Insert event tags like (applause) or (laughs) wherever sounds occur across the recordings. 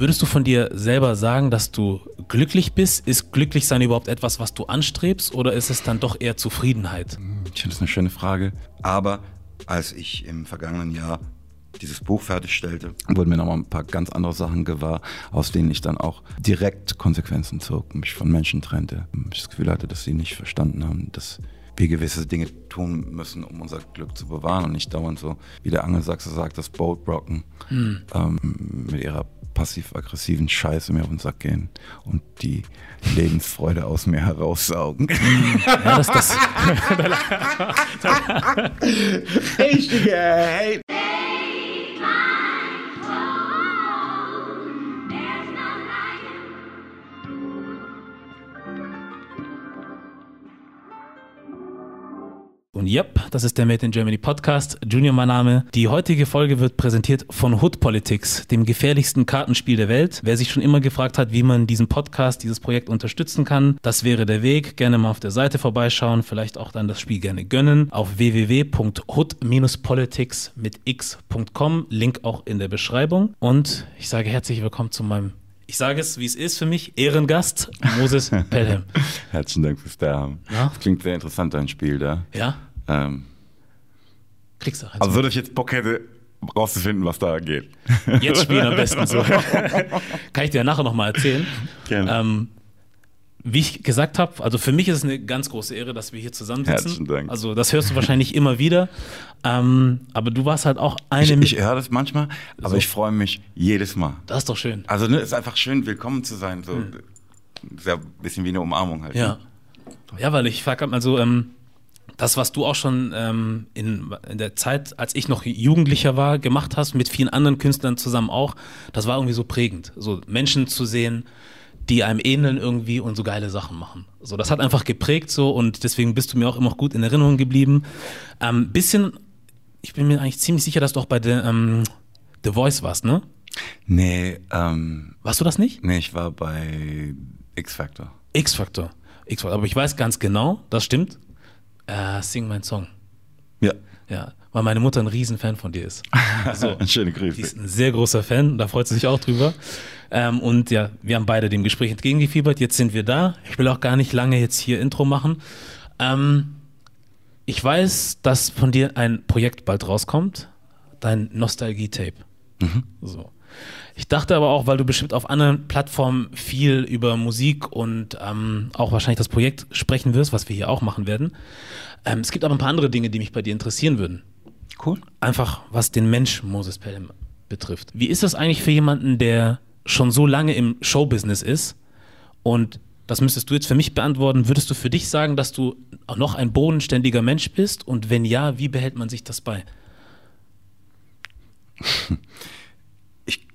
Würdest du von dir selber sagen, dass du glücklich bist? Ist Glücklichsein überhaupt etwas, was du anstrebst oder ist es dann doch eher Zufriedenheit? Ich finde das eine schöne Frage. Aber als ich im vergangenen Jahr dieses Buch fertigstellte, wurden mir nochmal ein paar ganz andere Sachen gewahr, aus denen ich dann auch direkt Konsequenzen zog, mich von Menschen trennte. Ich das Gefühl hatte, dass sie nicht verstanden haben, dass wir gewisse Dinge tun müssen, um unser Glück zu bewahren und nicht dauernd so, wie der Angelsachse sagt, das Boat rocken, hm. ähm, mit ihrer passiv-aggressiven Scheiße mir auf den Sack gehen und die Lebensfreude aus mir heraussaugen. (laughs) ja, das, das. (laughs) Richtige Hate. Und yep, das ist der Made in Germany Podcast. Junior mein Name. Die heutige Folge wird präsentiert von Hood Politics, dem gefährlichsten Kartenspiel der Welt. Wer sich schon immer gefragt hat, wie man diesen Podcast, dieses Projekt unterstützen kann, das wäre der Weg. Gerne mal auf der Seite vorbeischauen, vielleicht auch dann das Spiel gerne gönnen. Auf www.hood-politics mit x.com. Link auch in der Beschreibung. Und ich sage herzlich willkommen zu meinem ich sage es, wie es ist für mich, Ehrengast, Moses (laughs) Pelham. Herzlichen Dank fürs. Ja? Das klingt sehr interessant, dein Spiel da. Ja? Ähm, Kriegst du. Also, also würde ich jetzt Bock hätte, rauszufinden, was da geht. (laughs) Jetzt spielen am besten so. (laughs) Kann ich dir nachher nochmal erzählen. Gerne. Ähm, wie ich gesagt habe, also für mich ist es eine ganz große Ehre, dass wir hier zusammensitzen. Herzlichen Dank. Also das hörst du wahrscheinlich immer wieder. Ähm, aber du warst halt auch eine. Ich, ich höre das manchmal, aber so. ich freue mich jedes Mal. Das ist doch schön. Also es ne, ist einfach schön, willkommen zu sein. So hm. ist ja ein bisschen wie eine Umarmung halt. Ja. Ne? Ja, weil ich frage halt mal so, ähm, das, was du auch schon ähm, in, in, der Zeit, als ich noch Jugendlicher war, gemacht hast, mit vielen anderen Künstlern zusammen auch, das war irgendwie so prägend. So Menschen zu sehen, die einem ähneln irgendwie und so geile Sachen machen. So, das hat einfach geprägt so und deswegen bist du mir auch immer gut in Erinnerung geblieben. Ähm, bisschen, ich bin mir eigentlich ziemlich sicher, dass du auch bei The, ähm, The Voice warst, ne? Nee, ähm. Warst du das nicht? Nee, ich war bei X Factor. X Factor. X Factor. Aber ich weiß ganz genau, das stimmt äh, Sing mein Song. Ja. Ja, weil meine Mutter ein Riesenfan von dir ist. (laughs) So, Schöne Grüße. Die ist ein sehr großer Fan, da freut sie sich auch drüber. Ähm, und ja, wir haben beide dem Gespräch entgegengefiebert. Jetzt sind wir da. Ich will auch gar nicht lange jetzt hier Intro machen. Ähm, ich weiß, dass von dir ein Projekt bald rauskommt, dein Nostalgie-Tape. Mhm. So. Ich dachte aber auch, weil du bestimmt auf anderen Plattformen viel über Musik und ähm, auch wahrscheinlich das Projekt sprechen wirst, was wir hier auch machen werden. Ähm, es gibt aber ein paar andere Dinge, die mich bei dir interessieren würden. Cool. Einfach was den Mensch Moses Pelham betrifft. Wie ist das eigentlich für jemanden, der schon so lange im Showbusiness ist und das müsstest du jetzt für mich beantworten. Würdest du für dich sagen, dass du auch noch ein bodenständiger Mensch bist? Und wenn ja, wie behält man sich das bei? (laughs)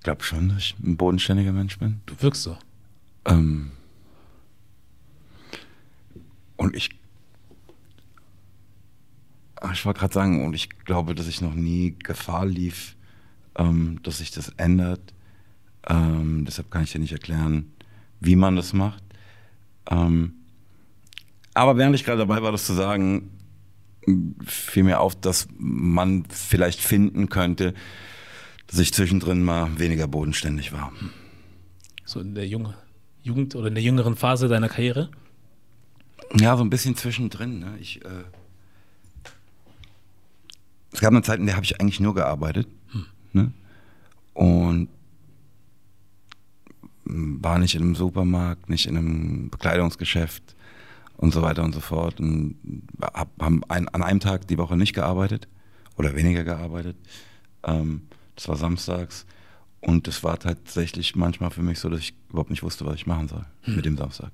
glaube schon, dass ich ein bodenständiger Mensch bin. Du wirkst so. Ähm, und ich, ah, ich wollte gerade sagen, und ich glaube, dass ich noch nie Gefahr lief, ähm, dass sich das ändert. Ähm, deshalb kann ich dir nicht erklären, wie man das macht. Ähm, aber während ich gerade dabei war, das zu sagen, fiel mir auf, dass man vielleicht finden könnte, dass ich zwischendrin mal weniger bodenständig war. So in der Junge, Jugend oder in der jüngeren Phase deiner Karriere? Ja, so ein bisschen zwischendrin. Ne? Ich, äh, es gab eine Zeit, in der habe ich eigentlich nur gearbeitet. Hm. Ne? Und war nicht in einem Supermarkt, nicht in einem Bekleidungsgeschäft und so weiter und so fort. Und hab, haben ein, an einem Tag die Woche nicht gearbeitet oder weniger gearbeitet. Ähm, das war samstags. Und es war tatsächlich manchmal für mich so, dass ich überhaupt nicht wusste, was ich machen soll hm. mit dem Samstag.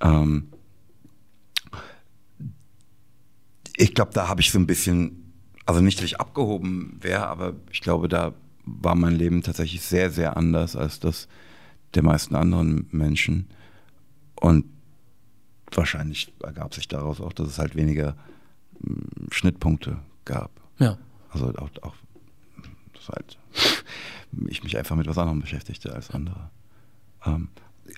Ähm, ich glaube, da habe ich so ein bisschen, also nicht, dass ich abgehoben wäre, aber ich glaube, da war mein Leben tatsächlich sehr, sehr anders als das der meisten anderen Menschen. Und wahrscheinlich ergab sich daraus auch, dass es halt weniger hm, Schnittpunkte gab. Ja. Also auch, auch halt (laughs) ich mich einfach mit was anderem beschäftigte als andere. Ähm,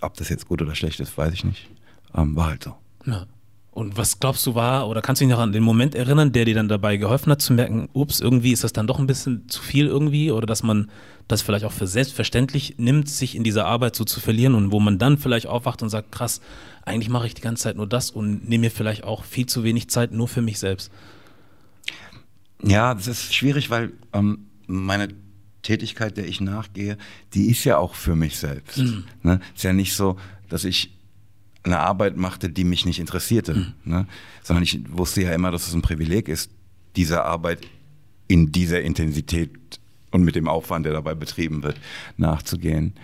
ob das jetzt gut oder schlecht ist, weiß ich nicht. Ähm, war halt so. Ja. Und was glaubst du war, oder kannst du dich noch an den Moment erinnern, der dir dann dabei geholfen hat zu merken, ups, irgendwie ist das dann doch ein bisschen zu viel irgendwie oder dass man das vielleicht auch für selbstverständlich nimmt, sich in dieser Arbeit so zu verlieren und wo man dann vielleicht aufwacht und sagt, krass, eigentlich mache ich die ganze Zeit nur das und nehme mir vielleicht auch viel zu wenig Zeit nur für mich selbst. Ja, das ist schwierig, weil ähm, meine Tätigkeit, der ich nachgehe, die ist ja auch für mich selbst. Mhm. Ne? Ist ja nicht so, dass ich eine Arbeit machte, die mich nicht interessierte, mhm. ne? sondern ich wusste ja immer, dass es ein Privileg ist, diese Arbeit in dieser Intensität und mit dem Aufwand, der dabei betrieben wird, nachzugehen.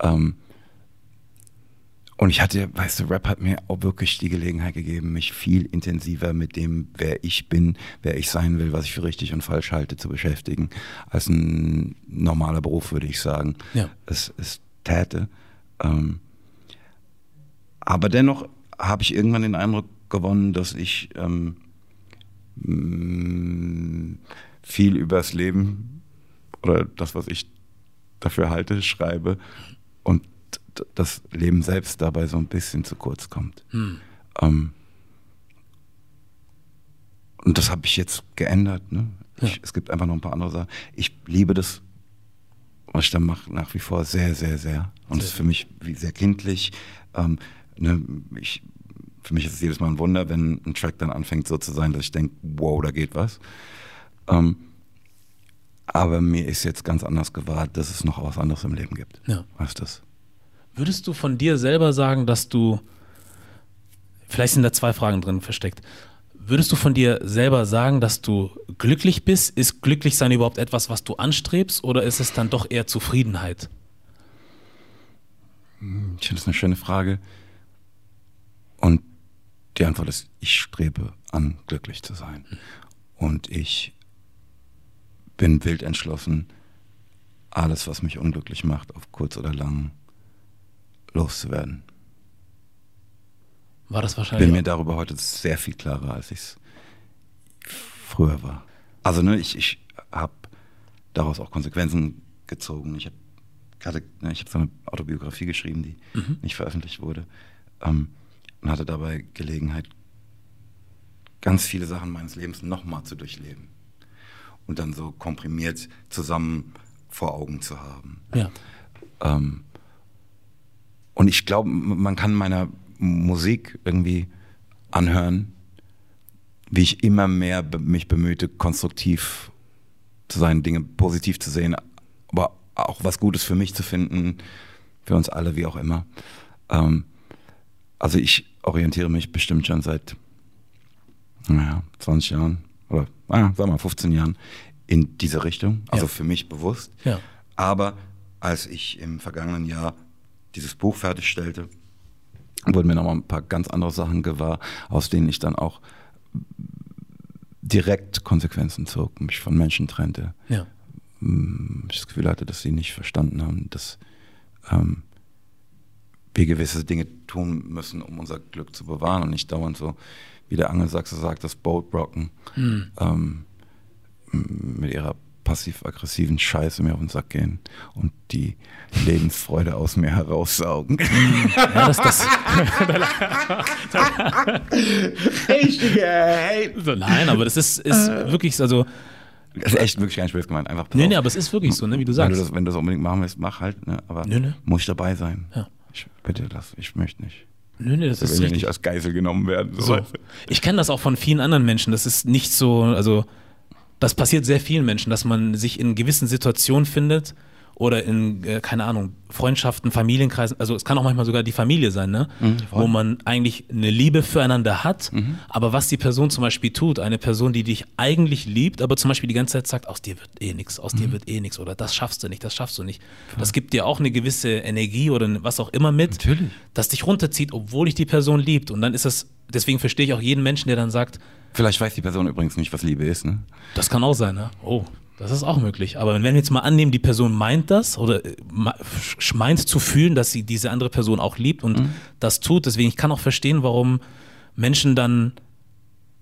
Ähm, und ich hatte, weißt du, Rap hat mir auch wirklich die Gelegenheit gegeben, mich viel intensiver mit dem, wer ich bin, wer ich sein will, was ich für richtig und falsch halte, zu beschäftigen, als ein normaler Beruf, würde ich sagen. Ja. Es, es täte. Ähm, aber dennoch habe ich irgendwann den Eindruck gewonnen, dass ich ähm, mm, viel übers Leben oder das, was ich dafür halte, schreibe und das Leben selbst dabei so ein bisschen zu kurz kommt. Hm. Ähm, und das habe ich jetzt geändert. Ne? Ich, ja. Es gibt einfach noch ein paar andere Sachen. Ich liebe das, was ich da mache, nach wie vor sehr, sehr, sehr. Und es ist für mich wie sehr kindlich. Ähm, ne, ich, für mich ist es jedes Mal ein Wunder, wenn ein Track dann anfängt so zu sein, dass ich denke, wow, da geht was. Ähm, aber mir ist jetzt ganz anders gewahrt, dass es noch was anderes im Leben gibt. Ja. Was das? Würdest du von dir selber sagen, dass du, vielleicht sind da zwei Fragen drin versteckt, würdest du von dir selber sagen, dass du glücklich bist? Ist Glücklichsein überhaupt etwas, was du anstrebst oder ist es dann doch eher Zufriedenheit? Ich finde das eine schöne Frage. Und die Antwort ist, ich strebe an, glücklich zu sein. Und ich bin wild entschlossen, alles, was mich unglücklich macht, auf kurz oder lang loszuwerden. War das wahrscheinlich? Bin mir darüber heute sehr viel klarer, als ich es früher war. Also ne, ich, ich habe daraus auch Konsequenzen gezogen. Ich habe ne, ich hab so eine Autobiografie geschrieben, die mhm. nicht veröffentlicht wurde. Ähm, und hatte dabei Gelegenheit, ganz viele Sachen meines Lebens nochmal zu durchleben. Und dann so komprimiert zusammen vor Augen zu haben. Ja. Ähm, und ich glaube, man kann meiner Musik irgendwie anhören, wie ich immer mehr mich bemühte, konstruktiv zu sein, Dinge positiv zu sehen, aber auch was Gutes für mich zu finden, für uns alle, wie auch immer. Ähm, also ich orientiere mich bestimmt schon seit naja, 20 Jahren oder ah, sag mal 15 Jahren in diese Richtung, also ja. für mich bewusst. Ja. Aber als ich im vergangenen Jahr dieses Buch fertigstellte, wurden mir nochmal ein paar ganz andere Sachen gewahr, aus denen ich dann auch direkt Konsequenzen zog, mich von Menschen trennte. Ja. Mm, ich das Gefühl hatte, dass sie nicht verstanden haben, dass ähm, wir gewisse Dinge tun müssen, um unser Glück zu bewahren und nicht dauernd so, wie der Angelsachse sagt, das Boat rocken, hm. ähm, mit ihrer passiv-aggressiven Scheiße mir auf den Sack gehen und die Lebensfreude aus mir heraussaugen. (laughs) ja, das, das. So, nein, aber das ist, ist wirklich, also das ist echt wirklich kein Spaß gemeint. Einfach nee, nee, aber es ist wirklich so, ne, wie du sagst. Wenn du das, wenn du das unbedingt machen willst, mach halt, ne, aber nee, nee. muss ich dabei sein. Ja. Ich bitte das, ich möchte nicht. Nö, nö, das ich ist will nicht als Geisel genommen werden. So. so. Ich kenne das auch von vielen anderen Menschen. Das ist nicht so, also das passiert sehr vielen Menschen, dass man sich in gewissen Situationen findet oder in, äh, keine Ahnung, Freundschaften, Familienkreisen, also es kann auch manchmal sogar die Familie sein, ne? Mhm, wo man eigentlich eine Liebe füreinander hat, mhm. aber was die Person zum Beispiel tut, eine Person, die dich eigentlich liebt, aber zum Beispiel die ganze Zeit sagt, aus dir wird eh nichts, aus mhm. dir wird eh nichts oder das schaffst du nicht, das schaffst du nicht. Voll. Das gibt dir auch eine gewisse Energie oder was auch immer mit, Natürlich. das dich runterzieht, obwohl dich die Person liebt und dann ist es, deswegen verstehe ich auch jeden Menschen, der dann sagt, Vielleicht weiß die Person übrigens nicht, was Liebe ist, ne? Das kann auch sein, ne? Oh, das ist auch möglich. Aber wenn wir jetzt mal annehmen, die Person meint das oder äh, meint zu fühlen, dass sie diese andere Person auch liebt und mhm. das tut, deswegen ich kann auch verstehen, warum Menschen dann,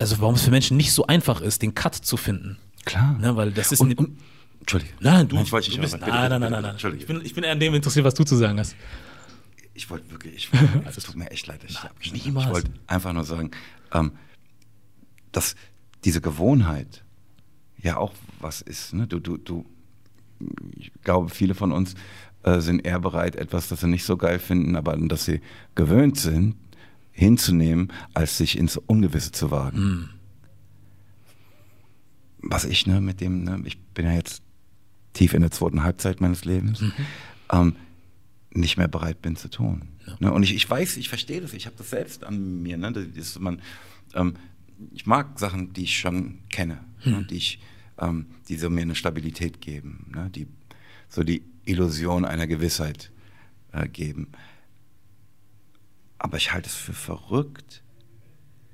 also warum es für Menschen nicht so einfach ist, den Cut zu finden. Klar. Ne, weil das ist. Und, und, Entschuldigung. Nein, du, nein, ich du bist, nein, nein, nein, nein. Ich bin, ich bin eher an dem interessiert, was du zu sagen hast. ich wollte wirklich, ich wollt, also (laughs) es tut mir echt leid, dass ich niemals. Ich wollte einfach nur sagen, ähm, dass diese Gewohnheit ja auch was ist. Ne? Du, du, du, ich glaube, viele von uns äh, sind eher bereit, etwas, das sie nicht so geil finden, aber das sie gewöhnt sind, hinzunehmen, als sich ins Ungewisse zu wagen. Was ich ne, mit dem, ne, ich bin ja jetzt tief in der zweiten Halbzeit meines Lebens, ähm, nicht mehr bereit bin zu tun. Ne? Und ich, ich weiß, ich verstehe das, ich habe das selbst an mir. Ne? Das ist, man, ähm, ich mag Sachen, die ich schon kenne, ne? die, ich, ähm, die so mir eine Stabilität geben, ne? die so die Illusion einer Gewissheit äh, geben. Aber ich halte es für verrückt,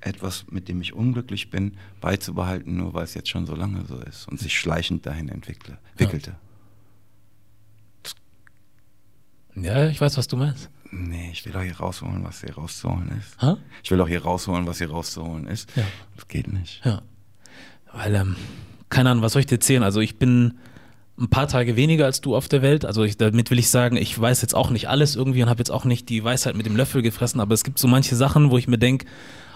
etwas, mit dem ich unglücklich bin, beizubehalten, nur weil es jetzt schon so lange so ist und sich schleichend dahin entwickle, entwickelte. Ja, ich weiß, was du meinst. Nee, ich will doch hier rausholen, was hier rauszuholen ist. Ha? Ich will doch hier rausholen, was hier rauszuholen ist. Ja. Das geht nicht. Ja. Weil, ähm, keine Ahnung, was soll ich dir erzählen? Also ich bin ein paar Tage weniger als du auf der Welt. Also ich, damit will ich sagen, ich weiß jetzt auch nicht alles irgendwie und habe jetzt auch nicht die Weisheit mit dem Löffel gefressen, aber es gibt so manche Sachen, wo ich mir denke,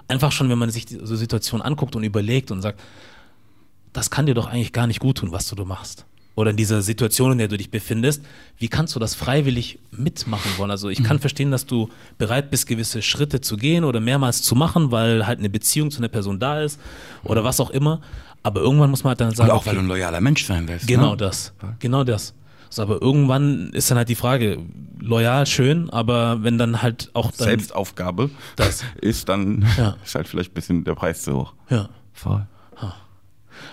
einfach schon, wenn man sich so Situation anguckt und überlegt und sagt, das kann dir doch eigentlich gar nicht gut tun, was du da machst. Oder in dieser Situation, in der du dich befindest, wie kannst du das freiwillig mitmachen wollen? Also ich kann verstehen, dass du bereit bist, gewisse Schritte zu gehen oder mehrmals zu machen, weil halt eine Beziehung zu einer Person da ist oder was auch immer. Aber irgendwann muss man halt dann sagen, Und auch weil du ein loyaler Mensch sein willst. Genau ne? das. Genau das. So, aber irgendwann ist dann halt die Frage, loyal schön, aber wenn dann halt auch dann. Selbstaufgabe Das. (laughs) ist dann Ja. (laughs) ist halt vielleicht ein bisschen der Preis zu hoch. Ja. Voll.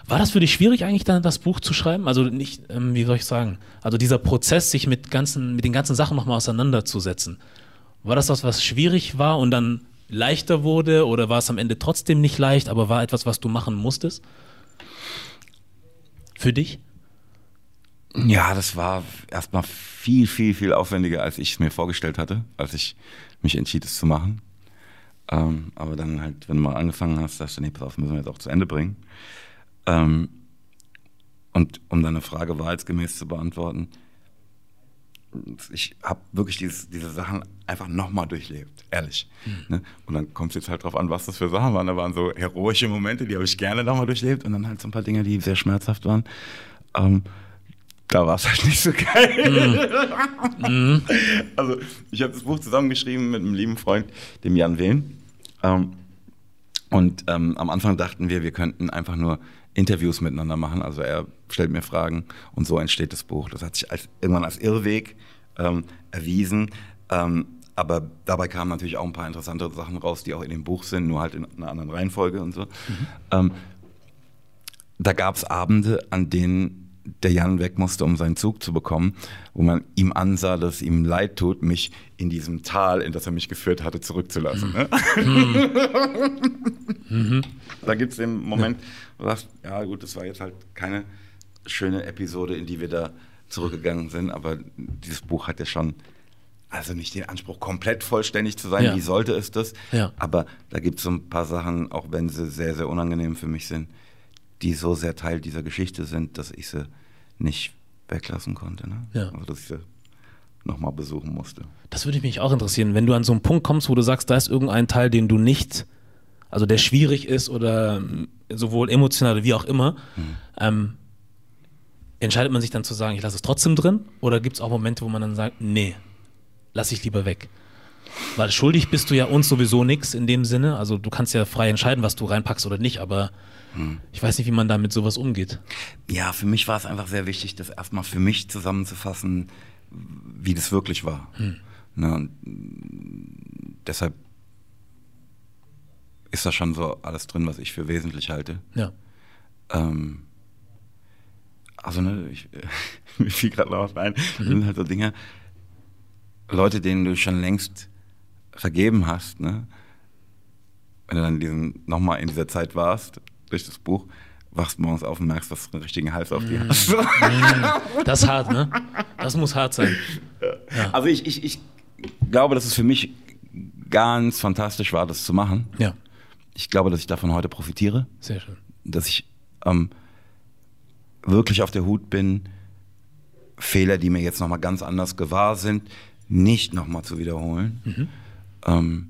War das für dich schwierig eigentlich dann das Buch zu schreiben? Also nicht, ähm, wie soll ich sagen? Also dieser Prozess, sich mit ganzen, mit den ganzen Sachen nochmal auseinanderzusetzen. War das was, was schwierig war und dann leichter wurde oder war es am Ende trotzdem nicht leicht, aber war etwas, was du machen musstest? Für dich? Ja, das war erstmal viel, viel, viel aufwendiger, als ich es mir vorgestellt hatte, als ich mich entschied, es zu machen. Ähm, aber dann halt, wenn du mal angefangen hast, sagst du, nee, pass auf, müssen wir jetzt auch zu Ende bringen. Ähm, und um deine Frage wahrheitsgemäß zu beantworten, ich habe wirklich dieses, diese Sachen einfach nochmal durchlebt, ehrlich. Ne? Und dann kommt es jetzt halt drauf an, was das für Sachen waren. Da waren so heroische Momente, die habe ich gerne nochmal durchlebt und dann halt so ein paar Dinge, die sehr schmerzhaft waren. Ähm, da war es halt (laughs) nicht so geil. Also ich habe das Buch zusammengeschrieben mit einem lieben Freund, dem Jan Wehn. Ähm, und ähm, am Anfang dachten wir, wir könnten einfach nur Interviews miteinander machen. Also er stellt mir Fragen und so entsteht das Buch. Das hat sich als, irgendwann als Irrweg ähm, erwiesen. Ähm, aber dabei kamen natürlich auch ein paar interessante Sachen raus, die auch in dem Buch sind, nur halt in einer anderen Reihenfolge und so. Ähm, da gab es Abende, an denen der Jan weg musste, um seinen Zug zu bekommen, wo man ihm ansah, dass es ihm leid tut, mich in diesem Tal, in das er mich geführt hatte, zurückzulassen. Ne? (laughs) Da gibt es den Moment, wo du sagst, ja gut, das war jetzt halt keine schöne Episode, in die wir da zurückgegangen sind, aber dieses Buch hat ja schon, also nicht den Anspruch, komplett vollständig zu sein, Ja. wie sollte es das? Ja. Aber da gibt es so ein paar Sachen, auch wenn sie sehr, sehr unangenehm für mich sind, die so sehr Teil dieser Geschichte sind, dass ich sie nicht weglassen konnte. Ne? Ja. Also dass ich sie nochmal besuchen musste. Das würde mich auch interessieren, wenn du an so einen Punkt kommst, wo du sagst, da ist irgendein Teil, den du nicht, also der schwierig ist oder ähm, sowohl emotional wie auch immer, ähm, entscheidet man sich dann zu sagen, ich lasse es trotzdem drin? Oder gibt es auch Momente, wo man dann sagt, nee, lass ich lieber weg? Weil schuldig bist du ja uns sowieso nichts in dem Sinne. Also du kannst ja frei entscheiden, was du reinpackst oder nicht, aber ich weiß nicht, wie man da mit sowas umgeht. Ja, für mich war es einfach sehr wichtig, das erstmal für mich zusammenzufassen, wie das wirklich war. Ne, und mm, deshalb ist da schon so alles drin, was ich für wesentlich halte. Ja. Ähm, also, ne, ich, (laughs) mir fiel gerade noch was ein. Das sind halt so Dinge, Leute, denen du schon längst vergeben hast, ne? Wenn du dann diesen, nochmal in dieser Zeit warst, durch das Buch, wachst morgens auf und merkst, dass du einen richtigen Hals auf die hast. Das ist hart, ne? Das muss hart sein. Also ich, ich, ich glaube, dass es für mich ganz fantastisch war, das zu machen. Ja, Ich glaube, dass ich davon heute profitiere. sehr schön. dass ich ähm, wirklich auf der Hut bin, Fehler, die mir jetzt nochmal ganz anders gewahr sind, nicht nochmal zu wiederholen. Mhm. Ähm,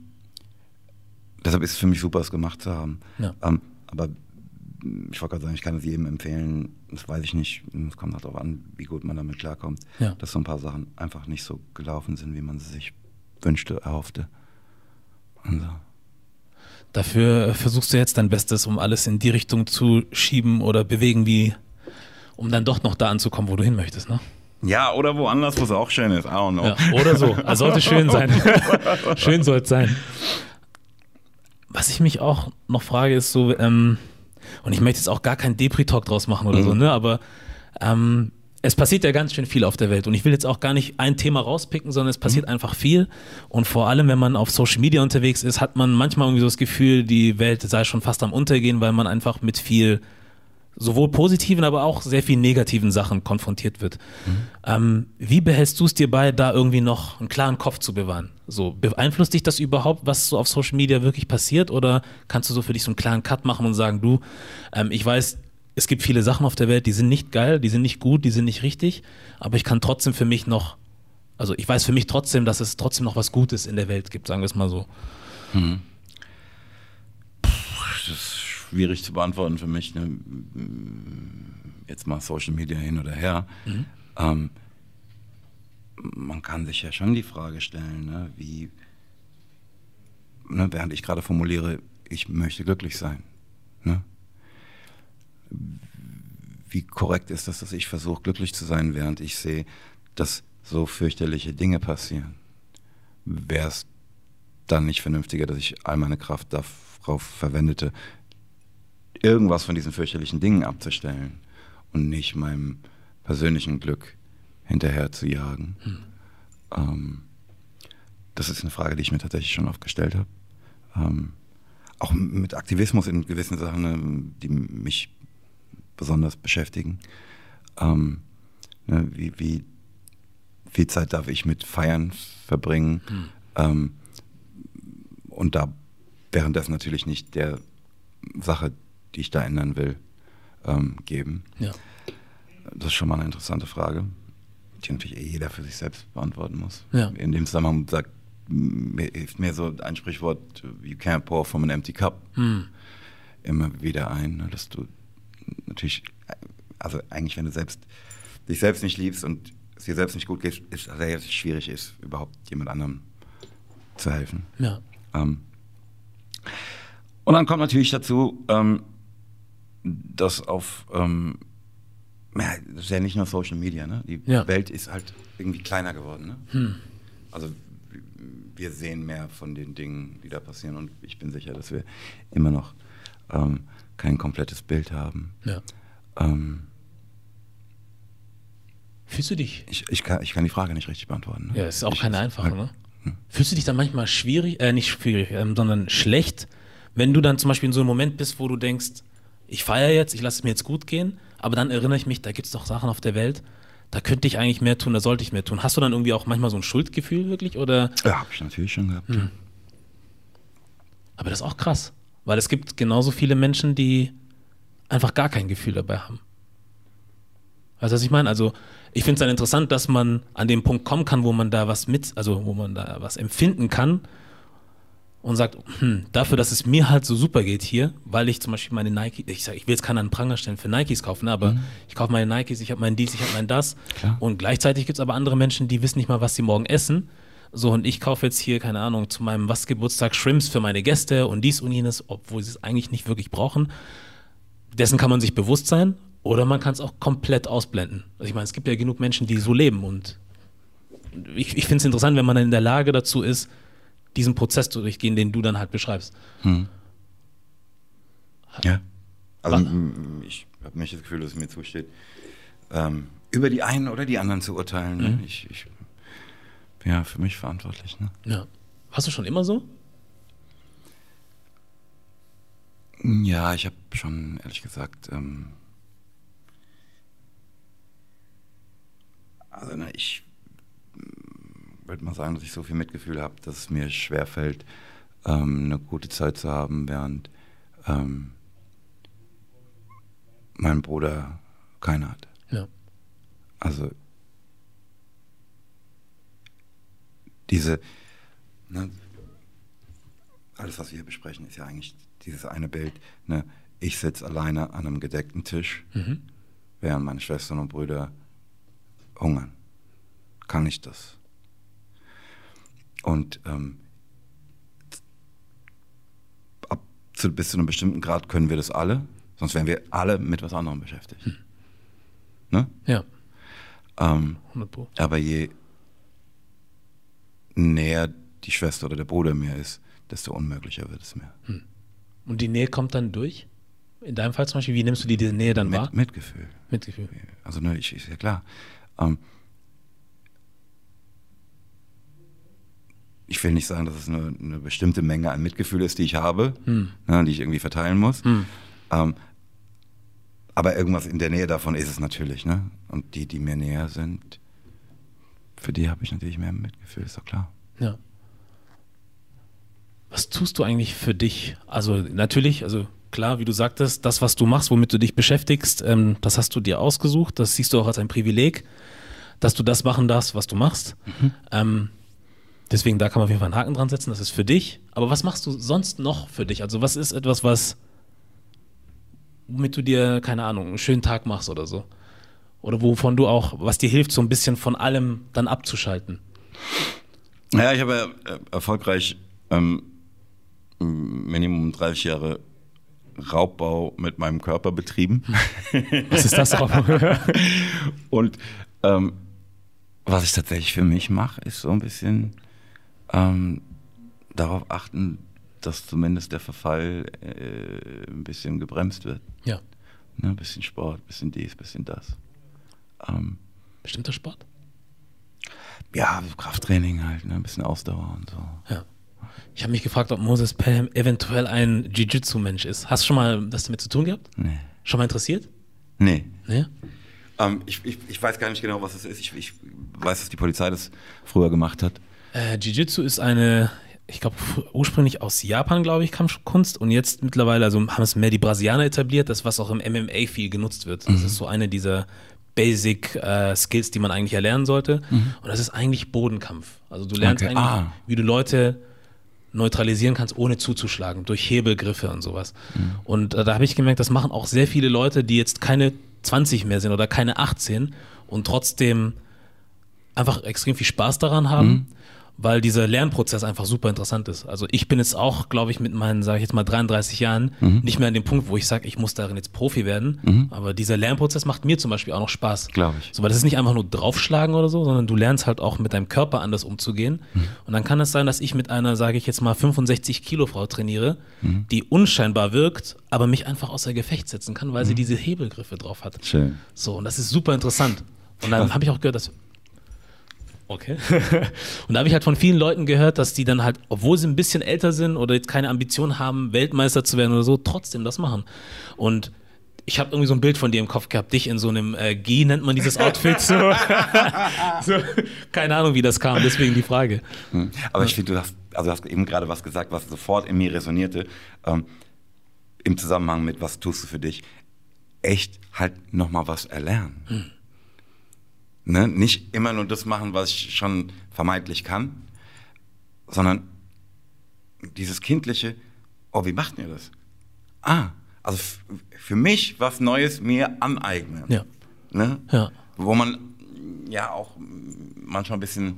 deshalb ist es für mich super, es gemacht zu haben. Ja. Ähm, aber ich wollte gerade sagen, ich kann es jedem empfehlen, das weiß ich nicht, es kommt halt darauf an, wie gut man damit klarkommt, Ja. dass so ein paar Sachen einfach nicht so gelaufen sind, wie man sie sich wünschte, erhoffte. Und so. Dafür versuchst du jetzt dein Bestes, um alles in die Richtung zu schieben oder bewegen, wie um dann doch noch da anzukommen, wo du hin möchtest, ne? Ja, oder woanders, wo es auch schön ist, I don't know. Ja, oder so. Also sollte schön sein. (laughs) schön soll es sein. Was ich mich auch noch frage, ist so, ähm, und ich möchte jetzt auch gar keinen Depri-Talk draus machen oder so, ne? Aber ähm, es passiert ja ganz schön viel auf der Welt und ich will jetzt auch gar nicht ein Thema rauspicken, sondern es passiert einfach viel. Und vor allem, wenn man auf Social Media unterwegs ist, hat man manchmal irgendwie so das Gefühl, die Welt sei schon fast am Untergehen, weil man einfach mit viel sowohl positiven, aber auch sehr viel negativen Sachen konfrontiert wird. Ähm, wie behältst du es dir bei, da irgendwie noch einen klaren Kopf zu bewahren? So, beeinflusst dich das überhaupt, was so auf Social Media wirklich passiert? Oder kannst du so für dich so einen klaren Cut machen und sagen, du, ähm, ich weiß, es gibt viele Sachen auf der Welt, die sind nicht geil, die sind nicht gut, die sind nicht richtig, aber ich kann trotzdem für mich noch, also ich weiß für mich trotzdem, dass es trotzdem noch was Gutes in der Welt gibt, sagen wir es mal so. Das ist schwierig zu beantworten für mich. Ne? Jetzt mal Social Media hin oder her. Ähm, man kann sich ja schon die Frage stellen, ne? wie, ne, während ich gerade formuliere, ich möchte glücklich sein. Ne? Wie korrekt ist das, dass ich versuche, glücklich zu sein, während ich sehe, dass so fürchterliche Dinge passieren? Wäre es dann nicht vernünftiger, dass ich all meine Kraft darauf verwendete, irgendwas von diesen fürchterlichen Dingen abzustellen und nicht meinem persönlichen Glück hinterher zu jagen? Ähm, das ist eine Frage, die ich mir tatsächlich schon oft gestellt habe. Ähm, auch mit Aktivismus in gewissen Sachen, ne, die mich besonders beschäftigen. Ähm, ne, wie, wie viel Zeit darf ich mit Feiern verbringen? Ähm, und da währenddessen natürlich nicht der Sache, die ich da ändern will, ähm, geben. Ja. Das ist schon mal eine interessante Frage, die natürlich eh jeder für sich selbst beantworten muss. Ja. In dem Zusammenhang sagt mir, hilft mir so ein Sprichwort, you can't pour from an empty cup, Hm. immer wieder ein, ne, dass du natürlich, also eigentlich, wenn du selbst dich selbst nicht liebst und es dir selbst nicht gut geht, ist es sehr schwierig ist, überhaupt jemand anderem zu helfen. Ja. Ähm, und dann kommt natürlich dazu, ähm, dass auf, ähm, ja, das ist ja nicht nur Social Media, ne? Die Ja. Welt ist halt irgendwie kleiner geworden, ne? Hm. Also wir sehen mehr von den Dingen, die da passieren und ich bin sicher, dass wir immer noch ähm, kein komplettes Bild haben. Ja. Ähm, Fühlst du dich ich, ich, kann, ich kann die Frage nicht richtig beantworten. Ne? Ja, ist auch ich, keine einfache, halt- ne? Fühlst du dich dann manchmal schwierig, äh, nicht schwierig, ähm, sondern schlecht, wenn du dann zum Beispiel in so einem Moment bist, wo du denkst, ich feiere jetzt, ich lasse es mir jetzt gut gehen, aber dann erinnere ich mich, da gibt es doch Sachen auf der Welt, da könnte ich eigentlich mehr tun, da sollte ich mehr tun. Hast du dann irgendwie auch manchmal so ein Schuldgefühl wirklich oder? Ja, habe ich natürlich schon gehabt. Hm. Aber das ist auch krass, weil es gibt genauso viele Menschen, die einfach gar kein Gefühl dabei haben. Weißt du, was ich meine? Also, ich finde es dann interessant, dass man an den Punkt kommen kann, wo man da was mit, also wo man da was empfinden kann und sagt, hm, dafür, dass es mir halt so super geht hier, weil ich zum Beispiel meine Nike, ich sage, ich will jetzt keinen an den Pranger stellen für Nikes kaufen, aber ich kaufe meine Nikes, ich habe meinen dies, ich habe meinen das. Klar. Und gleichzeitig gibt es aber andere Menschen, die wissen nicht mal, was sie morgen essen. So, und ich kaufe jetzt hier, keine Ahnung, zu meinem was Geburtstag Shrimps für meine Gäste und dies und jenes, obwohl sie es eigentlich nicht wirklich brauchen. Dessen kann man sich bewusst sein oder man kann es auch komplett ausblenden. Also ich meine, es gibt ja genug Menschen, die so leben und ich, ich finde es interessant, wenn man dann in der Lage dazu ist, diesen Prozess zu durchgehen, den du dann halt beschreibst. Hm. Ja. Also Was? m- ich habe nicht das Gefühl, dass es mir zusteht, ähm, über die einen oder die anderen zu urteilen. Ne? Ich, ich bin ja für mich verantwortlich. Ne? Ja. Warst du schon immer so? Ja, ich habe schon, ehrlich gesagt, ähm, also ne, ich würde mal sagen, dass ich so viel Mitgefühl habe, dass es mir schwerfällt, ähm, eine gute Zeit zu haben, während ähm, mein Bruder keine hat. Ja. Also diese, ne, alles, was wir hier besprechen, ist ja eigentlich dieses eine Bild. Ne? Ich sitze alleine an einem gedeckten Tisch, Mhm. während meine Schwestern und Brüder hungern. Kann ich das? Und ähm, ab zu, bis zu einem bestimmten Grad können wir das alle, sonst wären wir alle mit was anderem beschäftigt. Ne? Ja, Ähm, 100 Pro. aber je näher die Schwester oder der Bruder mir ist, desto unmöglicher wird es mir. Und die Nähe kommt dann durch? In deinem Fall zum Beispiel, wie nimmst du die, diese Nähe dann wahr? Mit, Mitgefühl. Mitgefühl. Also ne, ich ist ja klar. Ähm, ich will nicht sagen, dass es eine, eine bestimmte Menge an Mitgefühl ist, die ich habe, Hm. ne, die ich irgendwie verteilen muss. Hm. Ähm, aber irgendwas in der Nähe davon ist es natürlich. Ne? Und die, die mir näher sind, für die habe ich natürlich mehr Mitgefühl, ist doch klar. Ja. Was tust du eigentlich für dich? Also natürlich, also klar, wie du sagtest, das, was du machst, womit du dich beschäftigst, ähm, das hast du dir ausgesucht, das siehst du auch als ein Privileg, dass du das machen darfst, was du machst. Ähm, deswegen, da kann man auf jeden Fall einen Haken dran setzen, das ist für dich. Aber was machst du sonst noch für dich? Also was ist etwas, was, womit du dir, keine Ahnung, einen schönen Tag machst oder so? Oder wovon du auch, was dir hilft, so ein bisschen von allem dann abzuschalten? Naja, ich habe ja äh, erfolgreich ähm, Minimum 30 Jahre Raubbau mit meinem Körper betrieben. (laughs) Was ist das auch? (laughs) Und ähm, was ich tatsächlich für mich mache, ist so ein bisschen ähm, darauf achten, dass zumindest der Verfall äh, ein bisschen gebremst wird. ja. Ne? Ein bisschen Sport, ein bisschen dies, ein bisschen das. Ähm, Bestimmter Sport? ja, so Krafttraining halt, ne? ein bisschen Ausdauer und so. Ja. Ich habe mich gefragt, ob Moses Pelham eventuell ein Jiu-Jitsu-Mensch ist. Hast du schon mal das damit zu tun gehabt? Nee. Schon mal interessiert? Nee. Nee? Ähm, ich, ich, ich weiß gar nicht genau, was das ist. Ich, ich weiß, dass die Polizei das früher gemacht hat. Äh, Jiu-Jitsu ist eine, ich glaube, ursprünglich aus Japan, glaube ich, Kampfkunst und jetzt mittlerweile, also haben es mehr die Brasilianer etabliert, das, was auch im MMA viel genutzt wird. Das ist so eine dieser Basic äh, Skills, die man eigentlich erlernen sollte. Und das ist eigentlich Bodenkampf. Also du lernst Okay. eigentlich, Ah. wie du Leute neutralisieren kannst, ohne zuzuschlagen, durch Hebelgriffe und sowas. Und äh, da habe ich gemerkt, das machen auch sehr viele Leute, die jetzt keine 20 mehr sind oder keine 18 und trotzdem einfach extrem viel Spaß daran haben, weil dieser Lernprozess einfach super interessant ist. Also ich bin jetzt auch, glaube ich, mit meinen, sage ich jetzt mal 33 Jahren nicht mehr an dem Punkt, wo ich sage, ich muss darin jetzt Profi werden. Aber dieser Lernprozess macht mir zum Beispiel auch noch Spaß. Glaube ich. So, weil das ist nicht einfach nur draufschlagen oder so, sondern du lernst halt auch mit deinem Körper anders umzugehen. Und dann kann es sein, dass ich mit einer, sage ich jetzt mal, 65 Kilo Frau trainiere, die unscheinbar wirkt, aber mich einfach außer Gefecht setzen kann, weil sie diese Hebelgriffe drauf hat. Schön. So, und das ist super interessant. Und dann habe ich auch gehört, dass. Okay. (laughs) und da habe ich halt von vielen Leuten gehört, dass die dann halt, obwohl sie ein bisschen älter sind oder jetzt keine Ambition haben, Weltmeister zu werden oder so, trotzdem das machen. Und ich habe irgendwie so ein Bild von dir im Kopf gehabt, dich in so einem äh, G nennt man dieses Outfit so. (laughs) so. Keine Ahnung, wie das kam, deswegen die Frage. Hm. Aber ich finde, du hast, also du hast eben gerade was gesagt, was sofort in mir resonierte, ähm, im Zusammenhang mit, was tust du für dich, echt halt nochmal was erlernen. Ne? Nicht immer nur das machen, was ich schon vermeintlich kann, sondern dieses kindliche, oh, wie macht ihr das? Ah, also für mich was Neues mir aneignen. Ja. Ne? Ja. Wo man ja auch manchmal ein bisschen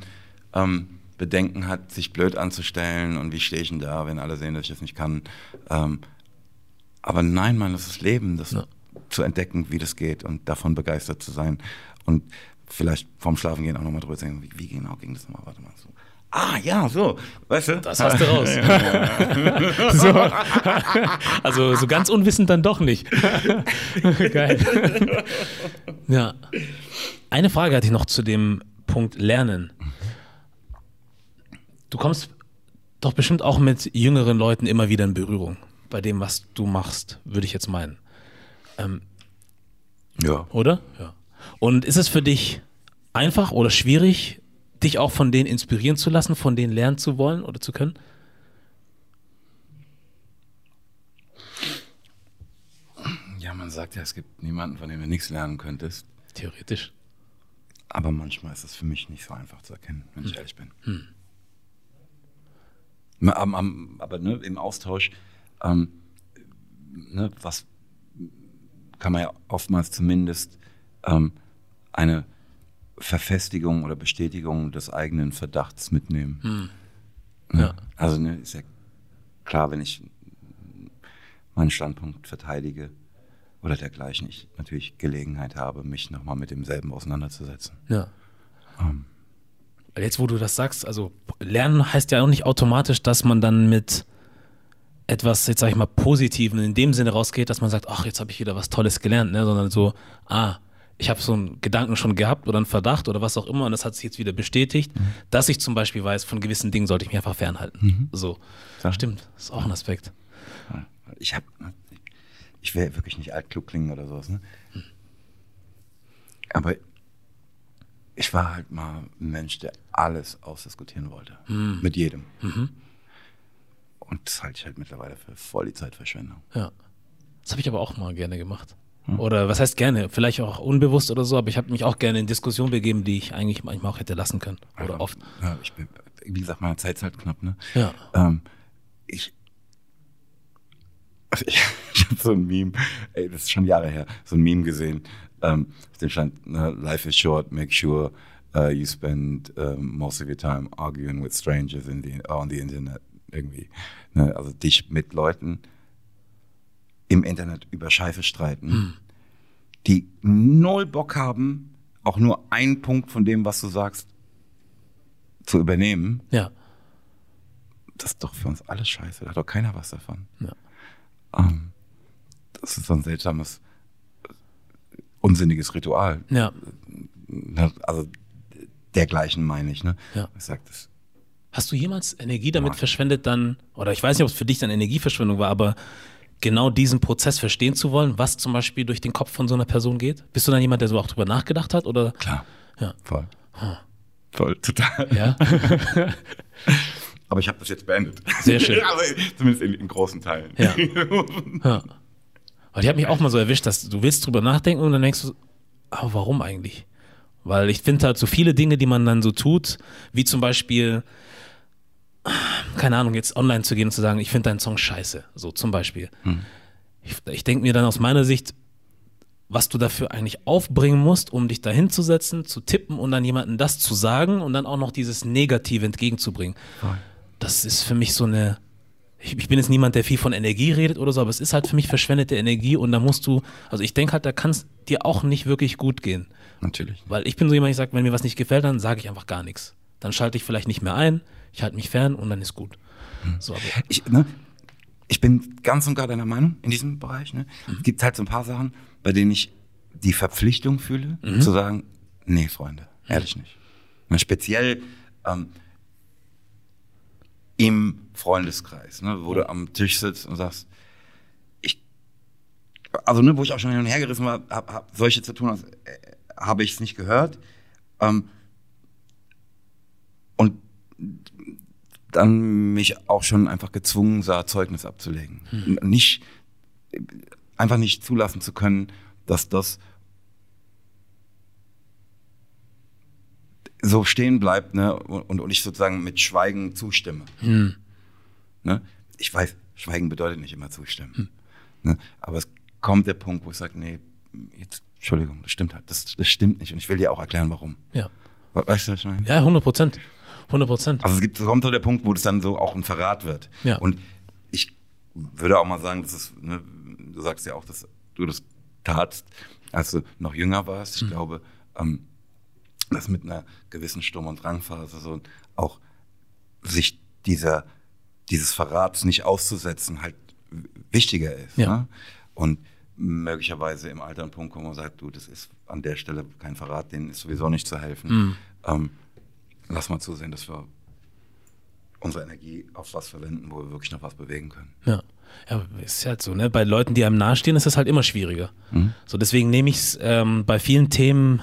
ähm, Bedenken hat, sich blöd anzustellen und wie stehe ich denn da, wenn alle sehen, dass ich das nicht kann. Ähm, aber nein, man, das ist Leben, das Ja. zu entdecken, wie das geht und davon begeistert zu sein. Und vielleicht vorm Schlafengehen auch nochmal drüber zu denken, wie, wie genau ging das nochmal? Warte mal so. Ah, ja, so, weißt du? Das hast du raus. (laughs) so. Also so ganz unwissend dann doch nicht. (laughs) Geil. ja. Eine Frage hatte ich noch zu dem Punkt Lernen. Du kommst doch bestimmt auch mit jüngeren Leuten immer wieder in Berührung bei dem, was du machst, würde ich jetzt meinen. Ja. Oder? Ja. Und ist es für dich einfach oder schwierig, dich auch von denen inspirieren zu lassen, von denen lernen zu wollen oder zu können? Ja, man sagt ja, es gibt niemanden, von dem du nichts lernen könntest. Theoretisch. Aber manchmal ist es für mich nicht so einfach zu erkennen, wenn ich ehrlich bin. Am, am, aber ne, im Austausch, ähm, ne, was kann man ja oftmals zumindest ähm, eine Verfestigung oder Bestätigung des eigenen Verdachts mitnehmen. Hm. Ne? Ja. Also ne, ist ja klar, wenn ich meinen Standpunkt verteidige oder dergleichen, ich natürlich Gelegenheit habe, mich nochmal mit demselben auseinanderzusetzen. Ja. Ähm, Jetzt, wo du das sagst, also lernen heißt ja auch nicht automatisch, dass man dann mit etwas, jetzt sag ich mal, Positiven in dem Sinne rausgeht, dass man sagt, ach, jetzt habe ich wieder was Tolles gelernt, ne? sondern so, ah, ich habe so einen Gedanken schon gehabt oder einen Verdacht oder was auch immer und das hat sich jetzt wieder bestätigt, dass ich zum Beispiel weiß, von gewissen Dingen sollte ich mich einfach fernhalten. So. Ja. Stimmt, ist auch ein Aspekt. Ich habe, ich will wirklich nicht altklug klingen oder sowas, ne? Aber ich war halt mal ein Mensch, der alles ausdiskutieren wollte. Mit jedem. Und das halte ich halt mittlerweile für voll die Zeitverschwendung. Ja. Das habe ich aber auch mal gerne gemacht. Oder was heißt gerne? Vielleicht auch unbewusst oder so, aber ich habe mich auch gerne in Diskussionen begeben, die ich eigentlich manchmal auch hätte lassen können. Oder Aber, oft. Ja, ich bin, wie gesagt, meine Zeit ist halt knapp, ne? Ja. Ähm, ich, also (laughs) ich, ich habe so ein Meme, ey, das ist schon Jahre her, so ein Meme gesehen, ähm, auf dem stand, ne, life is short, make sure uh, you spend um, most of your time arguing with strangers in the, on the internet, irgendwie. Ne? Also dich mit Leuten im Internet über Scheiße streiten, die null Bock haben, auch nur einen Punkt von dem, was du sagst, zu übernehmen Ja. das ist doch für uns alles scheiße. Da hat doch keiner was davon. Ja. Ähm, das ist so ein seltsames, äh, unsinniges Ritual. Ja. Also dergleichen meine ich. Ne? Ja. Ich sag das. Hast du jemals Energie damit Boah. verschwendet, dann, oder ich weiß nicht, ob es für dich dann Energieverschwendung war, aber genau diesen Prozess verstehen zu wollen, was zum Beispiel durch den Kopf von so einer Person geht? Bist du dann jemand, der so auch drüber nachgedacht hat? Oder? Klar. Ja. Voll. Voll, total. Ja. (laughs) Aber ich habe das jetzt beendet. Sehr schön. (laughs) Aber zumindest in, in großen Teilen. Ja. (laughs) ja. Aber ich habe mich auch mal so erwischt, dass du willst drüber nachdenken und dann denkst du, aber warum eigentlich? Weil ich finde halt so viele Dinge, die man dann so tut, wie zum Beispiel, keine Ahnung, jetzt online zu gehen und zu sagen, ich finde deinen Song scheiße. So zum Beispiel. Ich, ich denke mir dann aus meiner Sicht, was du dafür eigentlich aufbringen musst, um dich da hinzusetzen, zu tippen und dann jemandem das zu sagen und dann auch noch dieses Negative entgegenzubringen. Voll. Das ist für mich so eine. Ich, ich bin jetzt niemand, der viel von Energie redet oder so, aber es ist halt für mich verschwendete Energie und da musst du, also ich denke halt, da kann es dir auch nicht wirklich gut gehen. Natürlich. Weil ich bin so jemand, ich sage, wenn mir was nicht gefällt, dann sage ich einfach gar nichts. Dann schalte ich vielleicht nicht mehr ein, ich halte mich fern und dann ist gut. So, aber, Ich, ne, ich bin ganz und gar deiner Meinung in diesem Bereich. Ne? Es gibt halt so ein paar Sachen, bei denen ich die Verpflichtung fühle, zu sagen, nee, Freunde, ehrlich nicht. Ne, speziell ähm, im Freundeskreis, ne, wo du am Tisch sitzt und sagst, ich, also ne, wo ich auch schon hin und her gerissen war, hab, hab solche zu tun, äh, habe ich es nicht gehört. Ähm, dann mich auch schon einfach gezwungen sah, Zeugnis abzulegen. N- Nicht, einfach nicht zulassen zu können, dass das so stehen bleibt ne, und, und ich sozusagen mit Schweigen zustimme. Ne? Ich weiß, Schweigen bedeutet nicht immer zustimmen. Ne? Aber es kommt der Punkt, wo ich sage, nee, jetzt, Entschuldigung, das stimmt halt, das, das stimmt nicht und ich will dir auch erklären, warum. ja. We- Weißt du, was ich meine? Ja, 100 Prozent. 100 Prozent. Also es gibt, kommt so der Punkt, wo das dann so auch ein Verrat wird. Ja. Und ich würde auch mal sagen, dass es, ne, du sagst ja auch, dass du das tatst, als du noch jünger warst. Ich glaube, ähm, dass mit einer gewissen Sturm- und Drangphase so auch sich dieser, dieses Verrats nicht auszusetzen halt wichtiger ist. Ja. Ne? Und möglicherweise im Alter ein Punkt kommen, man sagt, du, das ist an der Stelle kein Verrat, denen ist sowieso nicht zu helfen. Ähm, lass mal zusehen, dass wir unsere Energie auf was verwenden, wo wir wirklich noch was bewegen können. Ja. Ja, ist halt so, ne? Bei Leuten, die einem nahestehen, ist das halt immer schwieriger. So, deswegen nehme ich es ähm, bei vielen Themen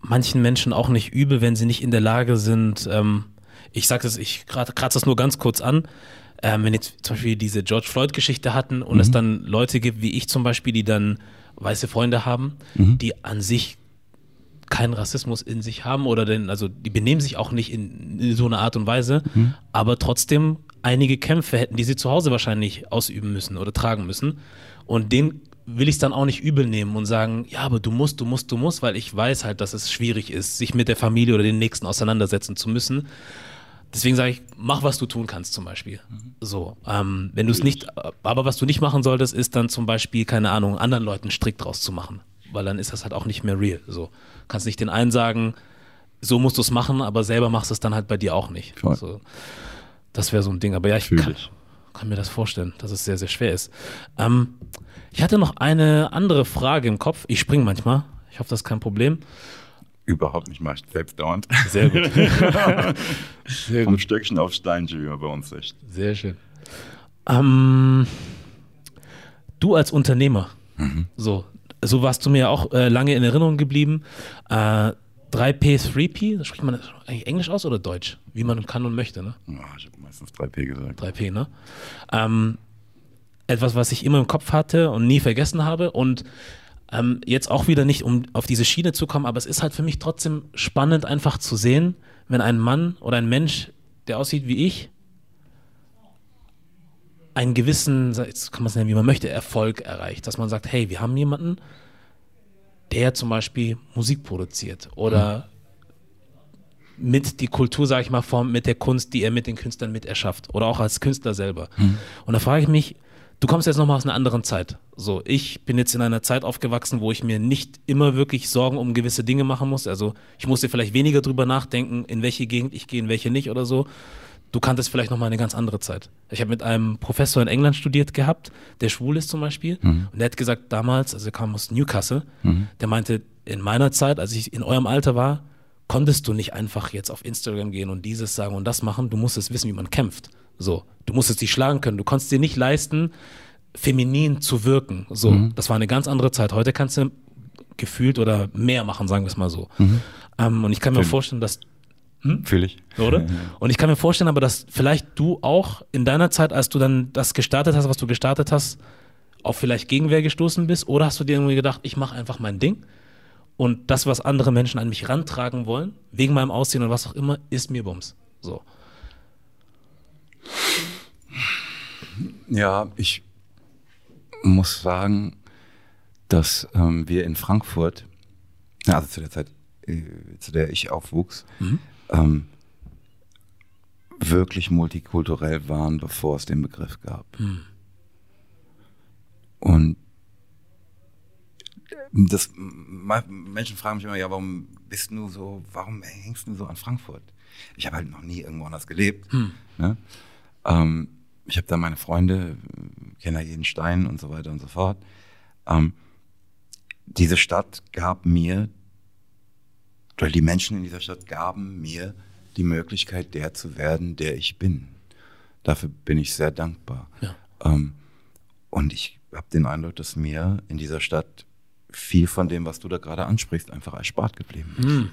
manchen Menschen auch nicht übel, wenn sie nicht in der Lage sind. Ähm, ich sage das, ich kratze das nur ganz kurz an. Ähm, wenn jetzt zum Beispiel diese George Floyd-Geschichte hatten und es dann Leute gibt, wie ich zum Beispiel, die dann weiße Freunde haben, die an sich keinen Rassismus in sich haben oder denn, also die benehmen sich auch nicht in, in so einer Art und Weise, mhm. aber trotzdem einige Kämpfe hätten, die sie zu Hause wahrscheinlich ausüben müssen oder tragen müssen. Und den will ich es dann auch nicht übel nehmen und sagen, ja, aber du musst, du musst, du musst, weil ich weiß halt, dass es schwierig ist, sich mit der Familie oder den Nächsten auseinandersetzen zu müssen. Deswegen sage ich, mach, was du tun kannst, zum Beispiel. Mhm. So, ähm, wenn du es nicht, aber was du nicht machen solltest, ist dann zum Beispiel, keine Ahnung, anderen Leuten Strick draus zu machen, weil dann ist das halt auch nicht mehr real. So, kannst nicht den einen sagen, so musst du es machen, aber selber machst du es dann halt bei dir auch nicht. So, das wäre so ein Ding. Aber ja, ich kann, kann, mir das vorstellen, dass es sehr, sehr schwer ist. Ähm, ich hatte noch eine andere Frage im Kopf. Ich springe manchmal. Ich hoffe, das ist kein Problem. Überhaupt nicht, mache ich selbst dauernd. Sehr gut. (laughs) Sehr Vom gut. Stöckchen auf Steinchen wie bei uns echt. Sehr schön. Ähm, du als Unternehmer, mhm. so, so warst du mir auch äh, lange in Erinnerung geblieben. Äh, 3P, 3P, spricht man das eigentlich Englisch aus oder Deutsch? Wie man kann und möchte, ne? Ja, ich habe meistens 3P gesagt. 3P, ne? Ähm, etwas, was ich immer im Kopf hatte und nie vergessen habe und ähm, jetzt auch wieder nicht, um auf diese Schiene zu kommen, aber es ist halt für mich trotzdem spannend, einfach zu sehen, wenn ein Mann oder ein Mensch, der aussieht wie ich, einen gewissen, jetzt kann man es nennen, wie man möchte, Erfolg erreicht. Dass man sagt, hey, wir haben jemanden, der zum Beispiel Musik produziert oder mhm. mit die Kultur, sage ich mal, formt, mit der Kunst, die er mit den Künstlern mit erschafft oder auch als Künstler selber. Mhm. Und da frage ich mich, du kommst jetzt nochmal aus einer anderen Zeit. So, ich bin jetzt in einer Zeit aufgewachsen, wo ich mir nicht immer wirklich Sorgen um gewisse Dinge machen muss. Also ich musste vielleicht weniger drüber nachdenken, in welche Gegend ich gehe, in welche nicht oder so. Du kanntest vielleicht nochmal eine ganz andere Zeit. Ich habe mit einem Professor in England studiert gehabt, der schwul ist zum Beispiel. Mhm. Und der hat gesagt, damals, also er kam aus Newcastle, mhm. der meinte, in meiner Zeit, als ich in eurem Alter war, konntest du nicht einfach jetzt auf Instagram gehen und dieses sagen und das machen. Du musstest wissen, wie man kämpft. So, du musstest dich schlagen können. Du konntest dir nicht leisten, feminin zu wirken. So, mhm. das war eine ganz andere Zeit. Heute kannst du gefühlt oder mehr machen, sagen wir es mal so. Mhm. Ähm, und ich kann mir Fühl. vorstellen, dass hm? Fühle ich. Oder? Und ich kann mir vorstellen, aber dass vielleicht du auch in deiner Zeit, als du dann das gestartet hast, was du gestartet hast, auf vielleicht Gegenwehr gestoßen bist? Oder hast du dir irgendwie gedacht, ich mache einfach mein Ding und das, was andere Menschen an mich rantragen wollen, wegen meinem Aussehen und was auch immer, ist mir Bums. So. Ja, ich muss sagen, dass ähm, wir in Frankfurt, also zu der Zeit, äh, zu der ich aufwuchs, mhm. Ähm, wirklich multikulturell waren, bevor es den Begriff gab. Mhm. Und das, Menschen fragen mich immer, ja, warum bist du so, warum hängst du so an Frankfurt? Ich habe halt noch nie irgendwo anders gelebt. Mhm. Ne? Ähm, ich habe da meine Freunde, kenne jeden Stein und so weiter und so fort. Ähm, diese Stadt gab mir, oder die Menschen in dieser Stadt gaben mir die Möglichkeit, der zu werden, der ich bin. Dafür bin ich sehr dankbar. Ja. Ähm, und ich habe den Eindruck, dass mir in dieser Stadt viel von dem, was du da gerade ansprichst, einfach erspart geblieben ist. Hm.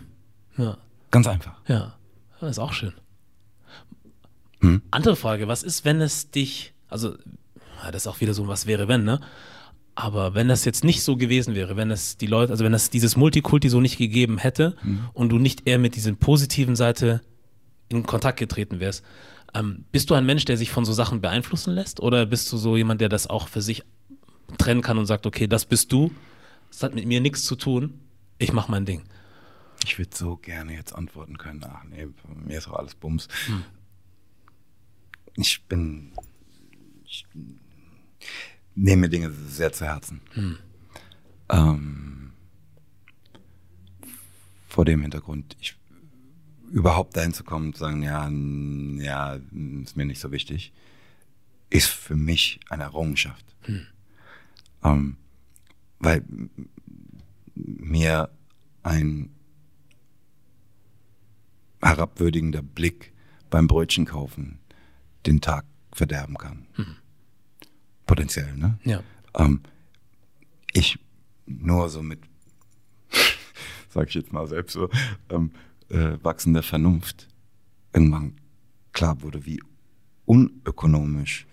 Ja. Ganz einfach. Ja, das ist auch schön. Hm. Andere Frage, was ist, wenn es dich, also das ist auch wieder so, was wäre, wenn, ne? Aber wenn das jetzt nicht so gewesen wäre, wenn es die Leute, also wenn es dieses Multikulti so nicht gegeben hätte mhm. und du nicht eher mit dieser positiven Seite in Kontakt getreten wärst, ähm, bist du ein Mensch, der sich von so Sachen beeinflussen lässt? Oder bist du so jemand, der das auch für sich trennen kann und sagt, okay, das bist du, das hat mit mir nichts zu tun, ich mache mein Ding? Ich würde so gerne jetzt antworten können, ach nee, mir ist auch alles Bums. Hm ich bin, ich nehme mir Dinge sehr zu Herzen. Hm. Ähm, vor dem Hintergrund, ich überhaupt dahin zu kommen und zu sagen, ja, ja, ist mir nicht so wichtig, ist für mich eine Errungenschaft. Hm. Ähm, weil mir ein herabwürdigender Blick beim Brötchen kaufen den Tag verderben kann. Hm. Potenziell, ne? Ja. Ähm, ich nur so mit, (laughs) sag ich jetzt mal selbst so, ähm, äh, wachsender Vernunft irgendwann klar wurde, wie unökonomisch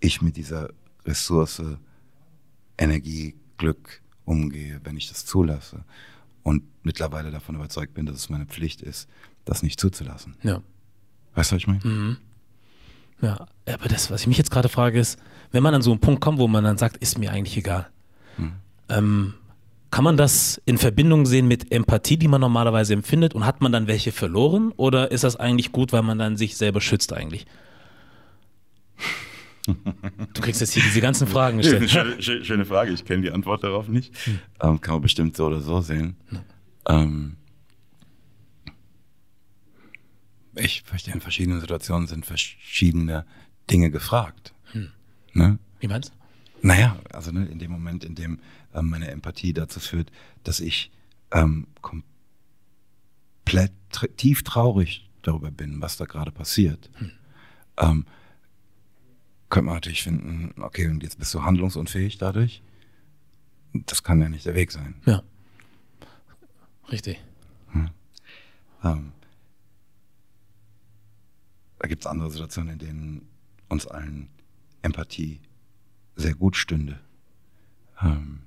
ich mit dieser Ressource Energie, Glück umgehe, wenn ich das zulasse. und mittlerweile davon überzeugt bin, dass es meine Pflicht ist, das nicht zuzulassen. Ja. Weißt du, was ich meine? Mhm. Ja, aber das, was ich mich jetzt gerade frage, ist, wenn man an so einen Punkt kommt, wo man dann sagt, ist mir eigentlich egal, Mhm. ähm, kann man das in Verbindung sehen mit Empathie, die man normalerweise empfindet und hat man dann welche verloren oder ist das eigentlich gut, weil man dann sich selber schützt eigentlich? Du kriegst jetzt hier diese ganzen Fragen gestellt. schöne, schöne, Frage, ich kenne die Antwort darauf nicht. Ähm, kann man bestimmt so oder so sehen. Ähm, ich verstehe, in verschiedenen Situationen sind verschiedene Dinge gefragt. Ne? Wie meinst du? Naja, also ne, in dem Moment, in dem ähm, meine Empathie dazu führt, dass ich ähm, komplett tr tief traurig darüber bin, was da gerade passiert, ähm, könnte man natürlich finden, okay, und jetzt bist du handlungsunfähig dadurch. Das kann ja nicht der Weg sein. Ja. Richtig. Ähm, da gibt es andere Situationen, in denen uns allen Empathie sehr gut stünde. Ähm,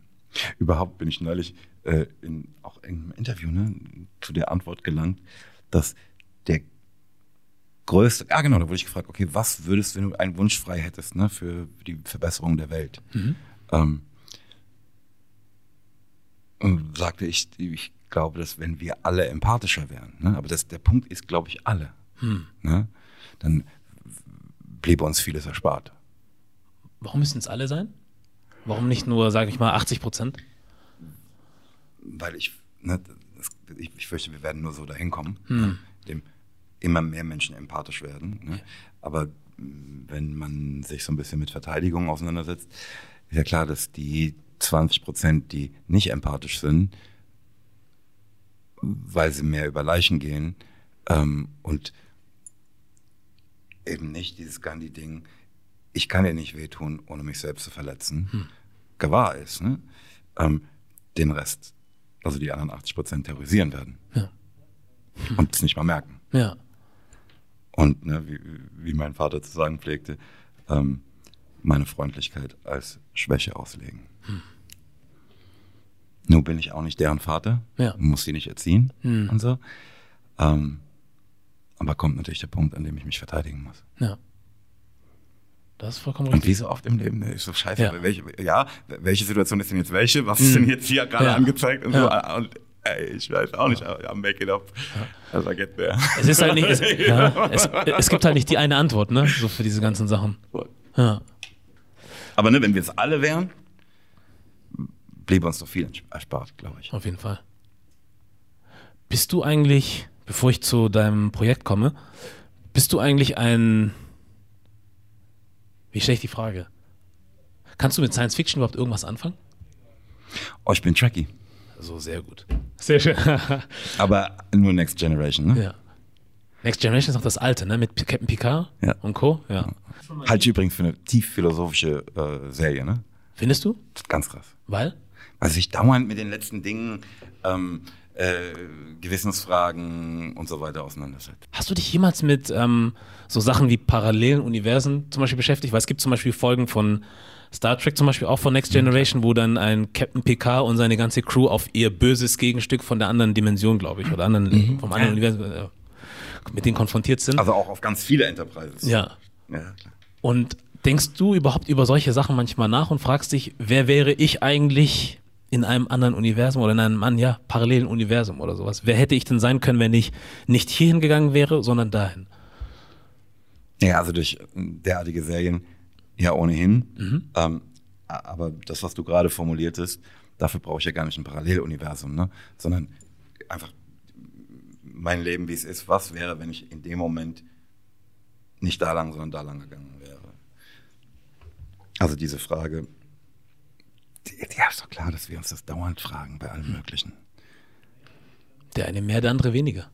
überhaupt bin ich neulich äh, in auch in einem Interview ne, zu der Antwort gelangt, dass der größte, ja genau, da wurde ich gefragt, okay, was würdest, wenn du einen Wunsch frei hättest ne, für die Verbesserung der Welt? Ähm, und sagte ich, ich glaube, dass wenn wir alle empathischer wären, ne, aber das, der Punkt ist, glaube ich, alle, ne, dann bliebe uns vieles erspart. Warum müssen es alle sein? Warum nicht nur, sage ich mal, 80 Prozent? weil ich, ne, ich, ich fürchte, wir werden nur so dahin kommen, ne, dem immer mehr Menschen empathisch werden. Ne? Aber wenn man sich so ein bisschen mit Verteidigung auseinandersetzt, ist ja klar, dass die 20 Prozent, die nicht empathisch sind, weil sie mehr über Leichen gehen ähm, und eben nicht dieses Gandhi-Ding, ich kann dir nicht wehtun, ohne mich selbst zu verletzen, gewahr ist. Ne? Ähm, den Rest, also die anderen 80 Prozent terrorisieren werden. Ja. Und es nicht mal merken. Ja. Und ne, wie, wie mein Vater zu sagen pflegte, ähm, meine Freundlichkeit als Schwäche auslegen. Nun bin ich auch nicht deren Vater, Ja. muss sie nicht erziehen und so. Ähm, aber kommt natürlich der Punkt, an dem ich mich verteidigen muss. Ja. Das ist vollkommen Und richtig. wie so oft im Leben, ne, ist so scheiße. Ja. Welche, ja, welche Situation ist denn jetzt welche? Was ist denn jetzt hier gerade Ja. angezeigt? Und, Ja. so. und ey, ich weiß auch nicht, ja, make it up. Also I get there. Es ist halt nicht, es, (laughs) ja, es, es gibt halt nicht die eine Antwort, ne? So für diese ganzen Sachen. Ja. Aber ne, wenn wir es alle wären, bliebe uns doch viel erspart, glaube ich. Auf jeden Fall. Bist du eigentlich, bevor ich zu deinem Projekt komme, bist du eigentlich ein. Wie stelle ich die Frage? Kannst du mit Science Fiction überhaupt irgendwas anfangen? Oh, ich bin Trekkie. So, sehr gut. Sehr schön. (laughs) Aber nur Next Generation, ne? ja. Next Generation ist noch das alte, ne? Mit Captain Picard Ja. und Co. Ja. Halte ich übrigens für eine tief philosophische äh, Serie, ne? Findest du? Ganz krass. Weil? Weil sich dauernd mit den letzten Dingen, ähm, äh, Gewissensfragen und so weiter auseinandersetzt. Hast du dich jemals mit ähm, so Sachen wie parallelen Universen zum Beispiel beschäftigt? Weil es gibt zum Beispiel Folgen von Star Trek, zum Beispiel auch von Next Generation, wo dann ein Captain Picard und seine ganze Crew auf ihr böses Gegenstück von der anderen Dimension, glaube ich, oder anderen, vom anderen Universum, äh, mit denen konfrontiert sind. Also auch auf ganz viele Enterprises. ja. Ja. Und denkst du überhaupt über solche Sachen manchmal nach und fragst dich, wer wäre ich eigentlich in einem anderen Universum oder in einem ja, parallelen Universum oder sowas? Wer hätte ich denn sein können, wenn ich nicht hierhin gegangen wäre, sondern dahin? Ja, also durch derartige Serien ja ohnehin. Ähm, aber das, was du gerade formuliertest, dafür brauche ich ja gar nicht ein Paralleluniversum, ne? sondern einfach mein Leben, wie es ist. Was wäre, wenn ich in dem Moment nicht da lang, sondern da lang gegangen wäre? Also diese Frage, die ist doch klar, dass wir uns das dauernd fragen bei allem Möglichen. Der eine mehr, der andere weniger.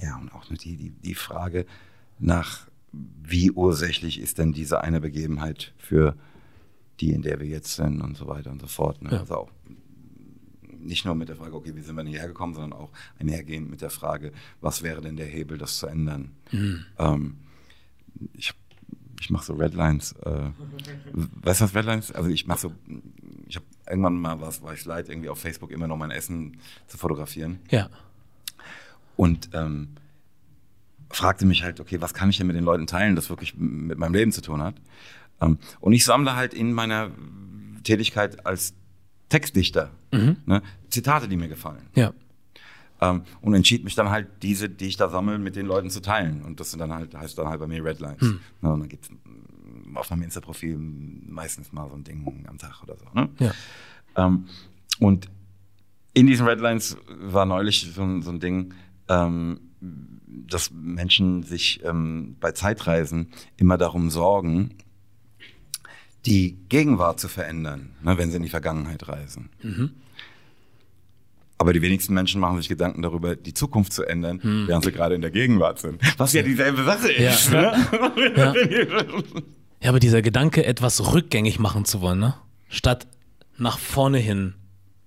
Ja, und auch die, die, die Frage nach, wie ursächlich ist denn diese eine Begebenheit für die, in der wir jetzt sind und so weiter und so fort. Ne? Ja. Also auch nicht nur mit der Frage, okay, wie sind wir denn hierher gekommen, sondern auch einhergehend mit der Frage, was wäre denn der Hebel, das zu ändern. Ähm, ich ich mache so Redlines. Äh, weißt du, was Redlines? Also ich mache so, ich habe irgendwann mal was, war ich leid, irgendwie auf Facebook immer noch mein Essen zu fotografieren. Ja. Und ähm, fragte mich halt, okay, was kann ich denn mit den Leuten teilen, das wirklich mit meinem Leben zu tun hat. Ähm, und ich sammle halt in meiner Tätigkeit als Textdichter ne, Zitate, die mir gefallen. Ja. Ähm, und entschied mich dann halt, diese, die ich da sammle, mit den Leuten zu teilen. Und das sind dann halt, heißt dann halt bei mir Redlines. Hm. Ne, und dann gibt's mm, auf meinem Insta-Profil meistens mal so ein Ding am Tag oder so. Ne? Ja. Ähm, und in diesen Redlines war neulich so, ein- so ein Ding, ähm, dass Menschen sich ähm, bei Zeitreisen immer darum sorgen, die Gegenwart zu verändern, ne, wenn sie in die Vergangenheit reisen. Aber die wenigsten Menschen machen sich Gedanken darüber, die Zukunft zu ändern, während sie gerade in der Gegenwart sind. Was ja dieselbe Sache ist. Ja. Ne? Ja. (laughs) Ja, aber dieser Gedanke, etwas rückgängig machen zu wollen, ne? Statt nach vorne hin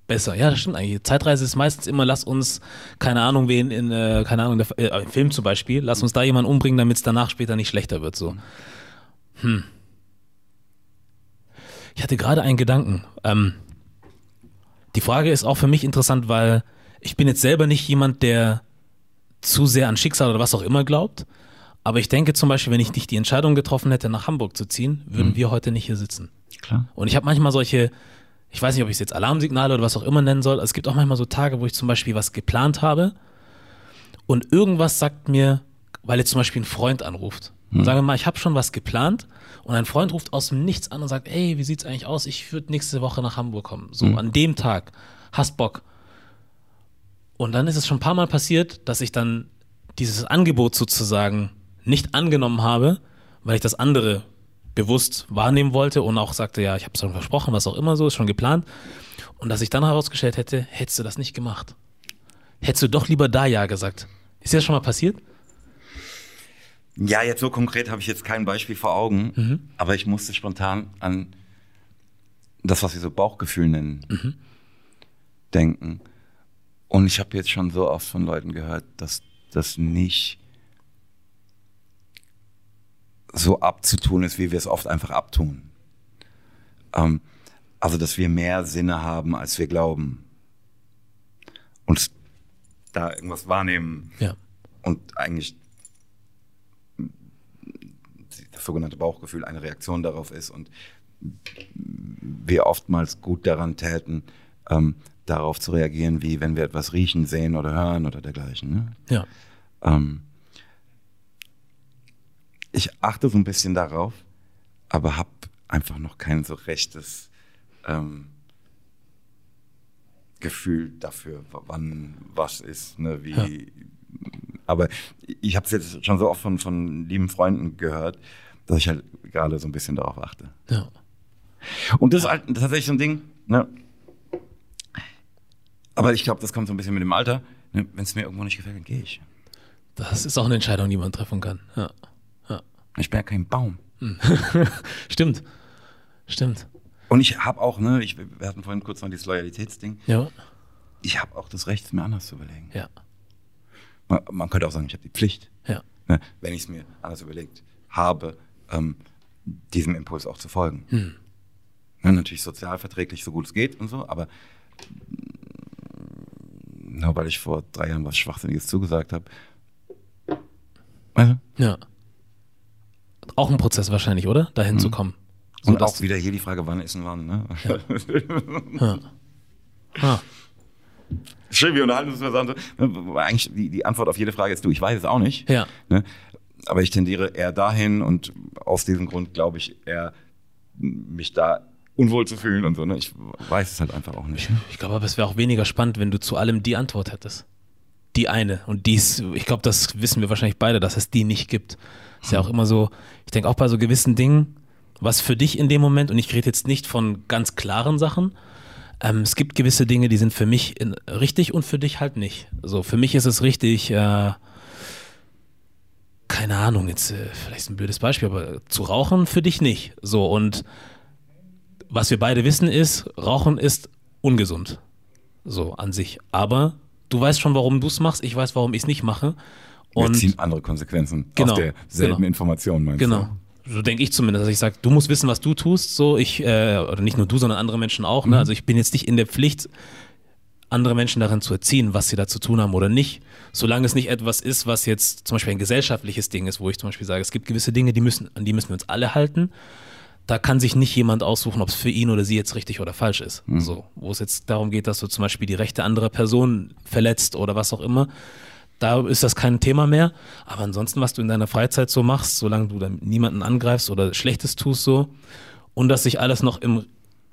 besser. Ja, das stimmt eigentlich. Zeitreise ist meistens immer, lass uns, keine Ahnung, wen in, äh, keine Ahnung, der, äh, im Film zum Beispiel, lass uns da jemanden umbringen, damit es danach später nicht schlechter wird. So. Hm. Ich hatte gerade einen Gedanken. Ähm, die Frage ist auch für mich interessant, weil ich bin jetzt selber nicht jemand, der zu sehr an Schicksal oder was auch immer glaubt. Aber ich denke zum Beispiel, wenn ich nicht die Entscheidung getroffen hätte, nach Hamburg zu ziehen, würden wir heute nicht hier sitzen. Klar. Und ich habe manchmal solche, ich weiß nicht, ob ich es jetzt Alarmsignale oder was auch immer nennen soll. Es gibt auch manchmal so Tage, wo ich zum Beispiel was geplant habe und irgendwas sagt mir, weil jetzt zum Beispiel ein Freund anruft. Und sagen wir mal, ich habe schon was geplant und ein Freund ruft aus dem Nichts an und sagt, ey, wie sieht's eigentlich aus? Ich würde nächste Woche nach Hamburg kommen. So an dem Tag. Hast Bock. Und dann ist es schon ein paar Mal passiert, dass ich dann dieses Angebot sozusagen nicht angenommen habe, weil ich das andere bewusst wahrnehmen wollte und auch sagte, ja, ich habe es schon versprochen, was auch immer so, ist schon geplant. Und dass ich dann herausgestellt hätte, hättest du das nicht gemacht. Hättest du doch lieber da Ja gesagt. Ist dir das schon mal passiert? Ja, jetzt so konkret habe ich jetzt kein Beispiel vor Augen, aber ich musste spontan an das, was wir so Bauchgefühl nennen, denken. Und ich habe jetzt schon so oft von Leuten gehört, dass das nicht so abzutun ist, wie wir es oft einfach abtun. Ähm, also, dass wir mehr Sinne haben, als wir glauben. Und da irgendwas wahrnehmen Ja. und eigentlich das sogenannte Bauchgefühl eine Reaktion darauf ist und wir oftmals gut daran täten, ähm, darauf zu reagieren, wie wenn wir etwas riechen, sehen oder hören oder dergleichen. Ne? Ja. Ähm, ich achte so ein bisschen darauf, aber habe einfach noch kein so rechtes ähm, Gefühl dafür, wann was ist, ne, wie. Aber ich habe es jetzt schon so oft von, von lieben Freunden gehört, dass ich halt gerade so ein bisschen darauf achte. Ja. Und das ist halt tatsächlich so ein Ding, ne? Aber ich glaube, das kommt so ein bisschen mit dem Alter. Ne? Wenn es mir irgendwo nicht gefällt, dann gehe ich. Das ist auch eine Entscheidung, die man treffen kann. Ja. ja. Ich bin ja kein Baum. (laughs) Stimmt. Stimmt. Und ich habe auch, ne, ich, wir hatten vorhin kurz mal dieses Loyalitätsding. Ja. Ich habe auch das Recht, es mir anders zu überlegen. Ja. Man, man könnte auch sagen, ich habe die Pflicht, Ja. ne, wenn ich es mir anders überlegt habe, ähm, diesem Impuls auch zu folgen. Ne, natürlich sozialverträglich, so gut es geht und so, aber mm, nur weil ich vor drei Jahren was Schwachsinniges zugesagt habe. Du? Ja. Auch ein Prozess wahrscheinlich, oder? Dahin zu kommen. So, Und auch wieder hier die Frage, wann ist ein wann. Ne? (laughs) Ah, Schön, wir unterhalten uns zusammen. Eigentlich die, die Antwort auf jede Frage ist du, ich weiß es auch nicht. Ja. Ne? Aber ich tendiere eher dahin und aus diesem Grund glaube ich eher, mich da unwohl zu fühlen und so. Ne? Ich weiß es halt einfach auch nicht. ich glaube aber, es wäre auch weniger spannend, wenn du zu allem die Antwort hättest. Die eine. Und dies, ich glaube, das wissen wir wahrscheinlich beide, dass es die nicht gibt. Ist ja auch immer so, ich denke auch bei so gewissen Dingen, was für dich in dem Moment, und ich rede jetzt nicht von ganz klaren Sachen, ähm, es gibt gewisse Dinge, die sind für mich in, richtig und für dich halt nicht. So, für mich ist es richtig, äh, keine Ahnung, jetzt äh, vielleicht ist ein blödes Beispiel, aber zu rauchen für dich nicht. So, und was wir beide wissen ist, Rauchen ist ungesund. So an sich. Aber du weißt schon, warum du es machst, ich weiß, warum ich es nicht mache. Wir Und ziehen andere Konsequenzen Genau, aus derselben genau. Information, meinst Genau. du? so denke ich zumindest, dass ich sage, du musst wissen, was du tust, so ich, äh, oder nicht nur du, sondern andere Menschen auch, ne? Also ich bin jetzt nicht in der Pflicht, andere Menschen darin zu erziehen, was sie da zu tun haben oder nicht, solange es nicht etwas ist, was jetzt zum Beispiel ein gesellschaftliches Ding ist, wo ich zum Beispiel sage, es gibt gewisse Dinge, die müssen, an die müssen wir uns alle halten. Da kann sich nicht jemand aussuchen, ob es für ihn oder sie jetzt richtig oder falsch ist. So, wo es jetzt darum geht, dass du zum Beispiel die Rechte anderer Personen verletzt oder was auch immer, da ist das kein Thema mehr. Aber ansonsten, was du in deiner Freizeit so machst, solange du dann niemanden angreifst oder Schlechtes tust so und dass sich alles noch im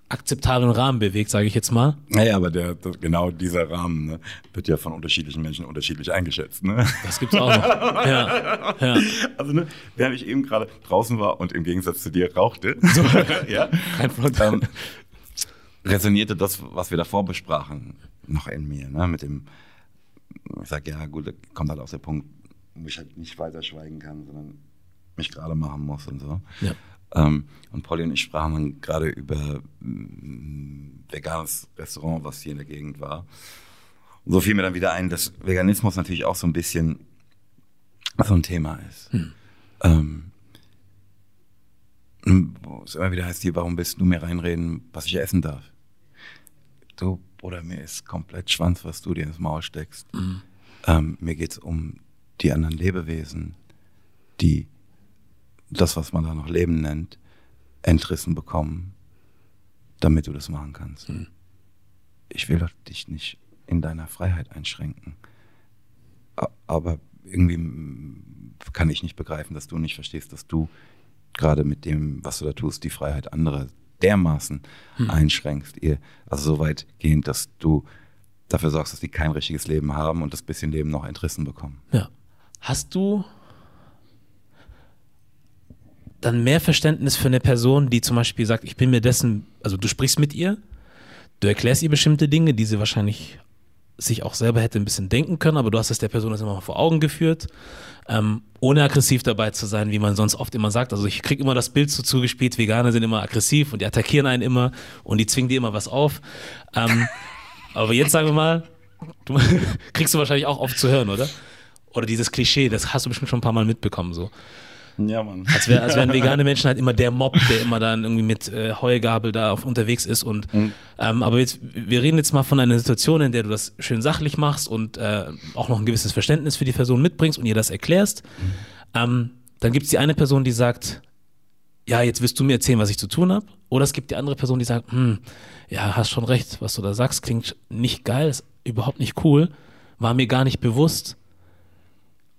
akzeptablen Rahmen bewegt, sage ich jetzt mal. Naja, aber der, der, genau dieser Rahmen ne, wird ja von unterschiedlichen Menschen unterschiedlich eingeschätzt. Ne? Das gibt's auch noch. (laughs) Ja, ja. Also, ne, während ich eben gerade draußen war und im Gegensatz zu dir rauchte, (laughs) ja, Kein ähm, resonierte das, was wir davor besprachen, noch in mir. Ne? Mit dem, ich sage, ja, gut, da kommt halt aus der Punkt, wo ich halt nicht weiter schweigen kann, sondern mich gerade machen muss und so. Ja. Ähm, und Polly und ich sprachen gerade über ein veganes Restaurant, was hier in der Gegend war. Und so fiel mir dann wieder ein, dass Veganismus natürlich auch so ein bisschen so ein Thema ist. Ähm, wo es immer wieder heißt, hier, warum willst du mir reinreden, was ich essen darf? Du, Bruder, mir ist komplett Schwanz, was du dir ins Maul steckst. Ähm, mir geht's um die anderen Lebewesen, die das, was man da noch Leben nennt, entrissen bekommen, damit du das machen kannst. Ich will doch dich nicht in deiner Freiheit einschränken. Aber irgendwie kann ich nicht begreifen, dass du nicht verstehst, dass du gerade mit dem, was du da tust, die Freiheit anderer dermaßen einschränkst. Ihr, also so weit gehend, dass du dafür sorgst, dass die kein richtiges Leben haben und das bisschen Leben noch entrissen bekommen. Ja. Hast du dann mehr Verständnis für eine Person, die zum Beispiel sagt, ich bin mir dessen, also du sprichst mit ihr, du erklärst ihr bestimmte Dinge, die sie wahrscheinlich sich auch selber hätte ein bisschen denken können, aber du hast es der Person das immer mal vor Augen geführt, ähm, ohne aggressiv dabei zu sein, wie man sonst oft immer sagt. Also ich kriege immer das Bild so zugespielt, Veganer sind immer aggressiv und die attackieren einen immer und die zwingen dir immer was auf. Ähm, (laughs) aber jetzt sagen wir mal, du (laughs) kriegst du wahrscheinlich auch oft zu hören, oder? Oder dieses Klischee, das hast du bestimmt schon ein paar Mal mitbekommen, so. Ja, Mann. Als, wär, als wären (laughs) vegane Menschen halt immer der Mob, der immer dann irgendwie mit äh, Heugabel da auf, unterwegs ist. Und ähm, aber jetzt, wir reden jetzt mal von einer Situation, in der du das schön sachlich machst und äh, auch noch ein gewisses Verständnis für die Person mitbringst und ihr das erklärst. Ähm, dann gibt es die eine Person, die sagt, ja, jetzt wirst du mir erzählen, was ich zu tun habe. Oder es gibt die andere Person, die sagt, hm, ja, hast schon recht, was du da sagst, klingt nicht geil, ist überhaupt nicht cool, war mir gar nicht bewusst.